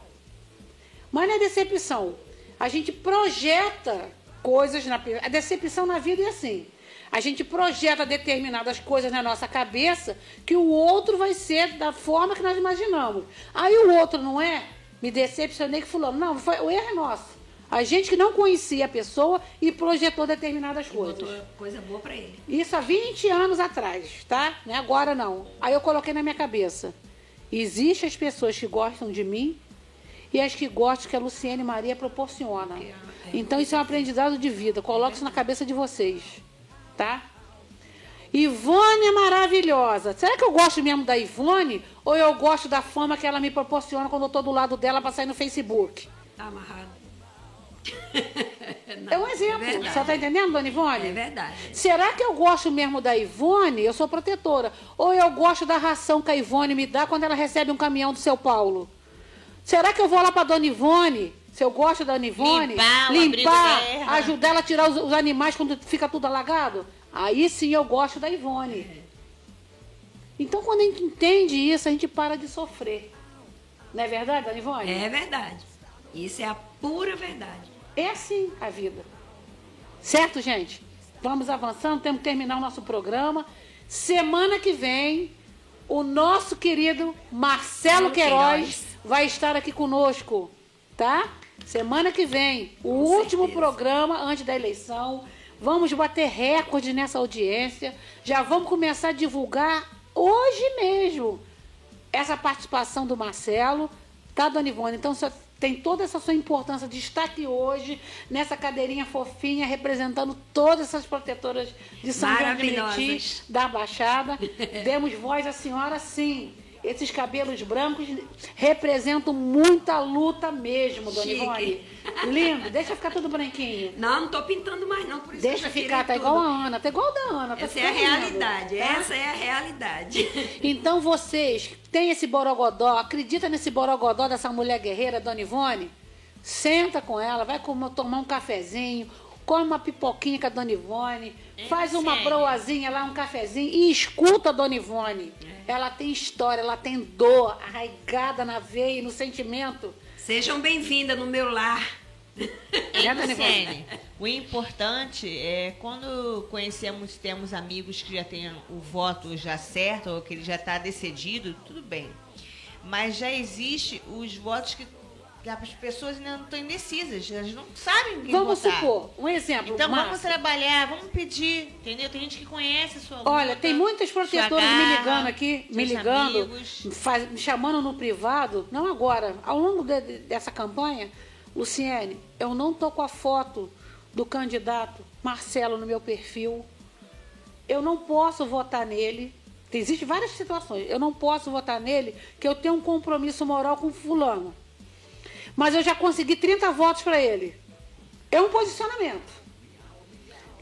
B: Mas não é decepção. A gente projeta coisas na a decepção na vida é assim. A gente projeta determinadas coisas na nossa cabeça que o outro vai ser da forma que nós imaginamos. Aí o outro não é, me decepcionei que fulano. Não, foi, o erro é nosso. A gente que não conhecia a pessoa e projetou determinadas coisas.
C: Botou coisa boa pra ele.
B: Isso há 20 anos atrás, tá? Não é agora não. Aí eu coloquei na minha cabeça. Existem as pessoas que gostam de mim e as que gostam que a Luciene Maria proporciona. Então isso é um aprendizado de vida. Coloque isso na cabeça de vocês, tá? Ivone é maravilhosa. Será que eu gosto mesmo da Ivone ou eu gosto da fama que ela me proporciona quando eu tô do lado dela para sair no Facebook?
C: Tá amarrado.
B: é um exemplo.
C: verdade.
B: Você tá entendendo, dona Ivone?
C: É verdade.
B: Será que eu gosto mesmo da Ivone? Eu sou protetora. Ou eu gosto da ração que a Ivone me dá quando ela recebe um caminhão do seu Paulo? Será que eu vou lá para dona Ivone? Se eu gosto da dona Ivone,
F: Limpar
B: limpar, ajudar ela a tirar os, os animais quando fica tudo alagado? Aí sim eu gosto da Ivone. Então quando a gente entende isso, a gente para de sofrer. Não é verdade, dona Ivone?
C: É verdade. Isso é a pura verdade.
B: É assim a vida. Certo, gente? Vamos avançando, temos que terminar o nosso programa. Semana que vem, o nosso querido Marcelo
C: Marcelo
B: Queiroz,
C: Queiroz.
B: Vai estar aqui conosco, tá? Semana que vem, o último
C: certeza.
B: programa antes da eleição. Vamos bater recorde nessa audiência. Já vamos começar a divulgar hoje mesmo essa participação do Marcelo, tá, Dona Ivone? Então, você tem toda essa sua importância de estar aqui hoje, nessa cadeirinha fofinha, representando todas essas protetoras de São João de Meriti,
C: Maravilhosas.
B: da Baixada. Demos voz à senhora, sim. Esses cabelos brancos representam muita luta mesmo, Dona
C: Chique.
B: Ivone. Lindo. Deixa ficar tudo branquinho.
C: Não, não tô pintando mais não, por isso
B: Deixa
C: que eu já
B: ficar, tá
C: tirei
B: igual
C: tudo.
B: a Ana, tá igual a da Ana. Tá
C: Essa é a
B: ficando lindo,
C: realidade,
B: tá?
C: essa é a realidade.
B: Então vocês que têm esse borogodó, acredita nesse borogodó dessa mulher guerreira, Dona Ivone? Senta com ela, vai tomar um cafezinho, come uma pipoquinha com a Dona Ivone, faz uma broazinha lá, um cafezinho e escuta a Dona Ivone. Ela tem história, ela tem dor arraigada na veia e no sentimento.
C: Sejam bem-vindas no meu lar.
B: Né, Dona Ivone?
F: O importante é quando conhecemos, temos amigos que já têm o voto já certo, ou que ele já está decidido, tudo bem. Mas já existe os votos que as pessoas ainda não estão indecisas, elas não sabem quem
B: Vamos
F: votar.
B: supor, um exemplo.
F: Então vamos trabalhar, vamos pedir, entendeu? Tem gente que conhece a sua luta,
B: Olha, tem muitas protetoras me
F: garra,
B: ligando aqui, me ligando, faz- me chamando no privado, não agora, ao longo de- de- dessa campanha, Luciene, eu não tô com a foto do candidato Marcelo no meu perfil. Eu não posso votar nele. Existem várias situações. Eu não posso votar nele, que eu tenho um compromisso moral com fulano. Mas eu já consegui 30 votos para ele. É um posicionamento.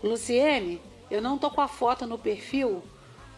B: Luciene, eu não tô com a foto no perfil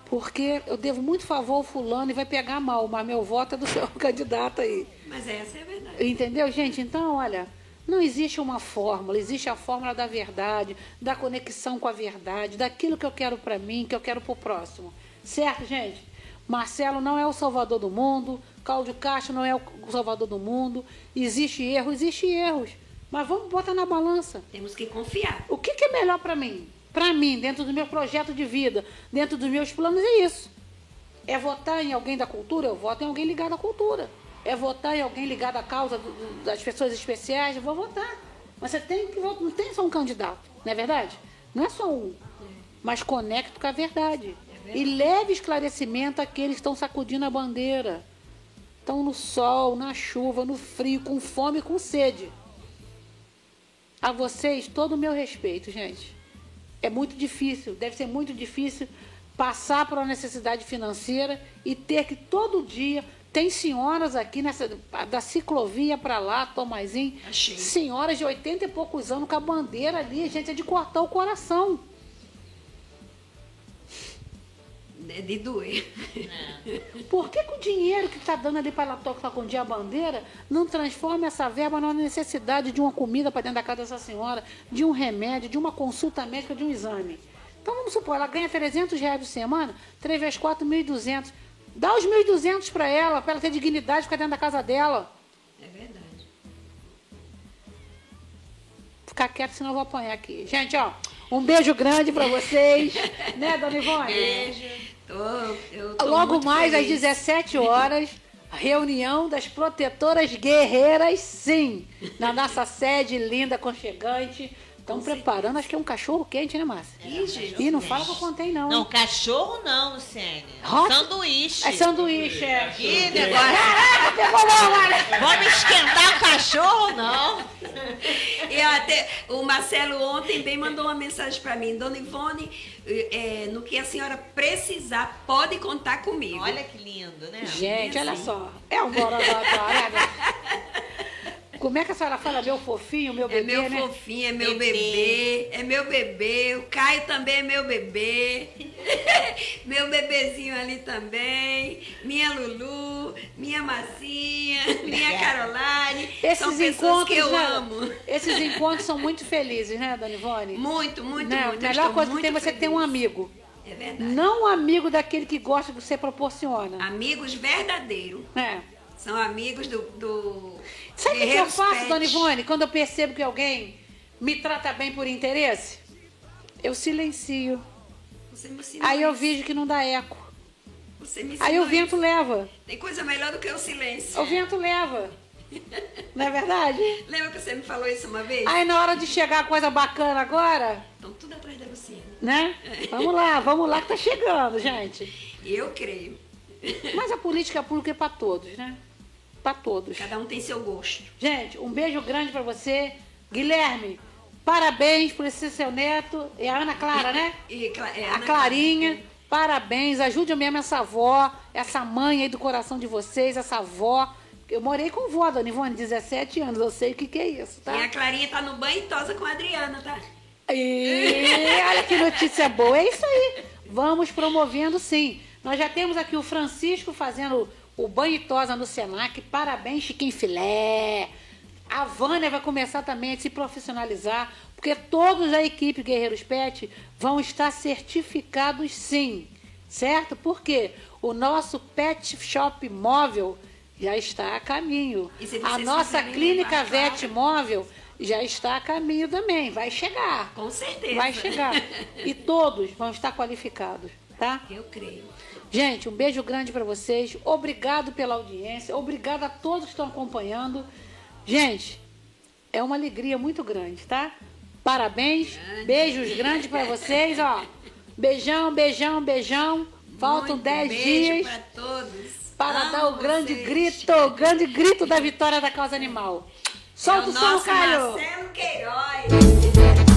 B: porque eu devo muito favor ao fulano e vai pegar mal, mas meu voto é do seu candidato aí.
C: Mas essa é a verdade.
B: Entendeu, gente? Então, olha, não existe uma fórmula, existe a fórmula da verdade, da conexão com a verdade, daquilo que eu quero para mim, que eu quero para o próximo. Certo, gente? Marcelo não é o salvador do mundo, Cláudio Castro não é o salvador do mundo. Existe erro, existe erros. Mas vamos botar na balança.
C: Temos que confiar.
B: O que, que é melhor para mim? Para mim, dentro do meu projeto de vida, dentro dos meus planos, é isso. É votar em alguém da cultura? Eu voto em alguém ligado à cultura. é votar em alguém ligado à causa das pessoas especiais, eu vou votar. Mas você tem que votar, não tem só um candidato, não é verdade? Não é só um. Mas conecte com a verdade. E leve esclarecimento àqueles que estão sacudindo a bandeira. Estão no sol, na chuva, no frio, com fome e com sede. A vocês, todo o meu respeito, gente. É muito difícil, deve ser muito difícil passar por uma necessidade financeira e ter que todo dia. Tem senhoras aqui nessa da ciclovia para lá, Tomazinho,
C: Achei.
B: senhoras de 80 e poucos anos com a bandeira ali, gente, é de cortar o coração.
C: É de doer.
B: Por que, que o dinheiro que está dando ali para ela tocar com a bandeira não transforma essa verba numa necessidade de uma comida para dentro da casa dessa senhora, de um remédio, de uma consulta médica, de um exame? Então vamos supor, ela ganha 300 reais por semana, 3 vezes 4, 1.200. Dá os 1.200 para ela, para ela ter dignidade de ficar dentro da casa dela.
C: É verdade.
B: Ficar quieto, senão eu vou apanhar aqui. Gente, ó, um beijo grande para vocês. né, Dona Ivone?
C: Beijo. Tô, tô
B: Logo mais às
C: feliz.
B: 17 horas, reunião das protetoras guerreiras, sim, na nossa sede linda, aconchegante. Estão preparando, acho que é um cachorro quente, né, Márcia?
C: Ih, gente.
B: Ih, não fala que eu contei, não.
F: Não,
B: hein?
F: cachorro não, Luciene.
B: Hot?
F: Sanduíche.
B: É sanduíche, é.
F: Ih, negócio.
B: Caraca, pegou mal, olha.
F: Vamos esquentar o cachorro, não.
C: E até o Marcelo ontem bem mandou uma mensagem para mim, Dona Ivone, eh, no que a senhora precisar, pode contar comigo.
F: Olha que lindo, né?
B: Gente, olha
C: assim.
B: só. É um morador Como é que a senhora fala, meu fofinho, meu
C: É
B: bebê,
C: meu
B: né?
C: fofinho, é meu
F: Bebê.
C: bebê. é meu bebê. O Caio também é meu bebê. meu bebezinho ali também. Minha Lulu, minha Massinha, minha Caroline.
B: Esses
C: São pessoas que eu
B: né,
C: amo.
B: Esses encontros são muito felizes, né, Dona Ivone?
C: Muito, muito,
B: Né?
C: muito.
B: A melhor coisa que tem é você ter um amigo.
C: É verdade.
B: Não um amigo daquele que gosta que você proporciona.
C: Amigos verdadeiros.
B: É.
C: São amigos do. do
B: Sabe o que eu faço,
C: Pet.
B: Dona Ivone, quando eu percebo que alguém me trata bem por interesse? Eu silencio.
C: Você me
B: Aí eu vejo que não dá eco.
C: Você me
B: Aí o vento
C: isso.
B: leva.
C: Tem coisa melhor do que o silêncio.
B: O vento leva. Não é verdade?
C: Lembra que você me falou isso uma vez?
B: Aí na hora de chegar a coisa bacana agora,
C: Estão tudo atrás da Luciana.
B: né? Vamos lá, vamos lá que tá chegando, gente.
C: Eu creio.
B: Mas a política pública é para todos, né? Para todos.
C: Cada um tem seu gosto.
B: Gente, um beijo grande para você. Guilherme, parabéns por esse seu neto. E a Ana Clara, né?
C: E, Cla- é,
B: A
C: Ana
B: Clarinha, parabéns. Ajude mesmo essa avó, essa mãe aí do coração de vocês, essa avó. Eu morei com vó, Dona Ivone, 17 anos. Eu sei o que, que é isso, tá?
C: E a Clarinha tá no banho e tosa com a Adriana, tá?
B: E olha que notícia boa. É isso aí. Vamos promovendo sim. Nós já temos aqui o Francisco fazendo o banho e tosa no Senac. Parabéns, Chiquinho Filé. A Vânia vai começar também a se profissionalizar, porque todos da equipe Guerreiros Pet vão estar certificados sim. Certo? Porque o nosso pet shop móvel já está a caminho. A nossa clínica vet móvel já está a caminho também. Vai chegar.
C: Com certeza.
B: Vai chegar. E todos vão estar qualificados, tá?
C: Eu creio.
B: Gente, um beijo grande para vocês. Obrigado pela audiência. Obrigado a todos que estão acompanhando. Gente, é uma alegria muito grande, tá? Parabéns. Beijos grandes para vocês, ó. Beijão, beijão, beijão. Faltam
C: Muito
B: 10
C: beijo
B: dias
C: pra todos.
B: para
C: Amo
B: dar o grande
C: vocês.
B: grito, o grande grito da vitória da causa animal. Solta
C: é
B: o
C: o
B: som, Caio.
C: Marcelo Queiroz.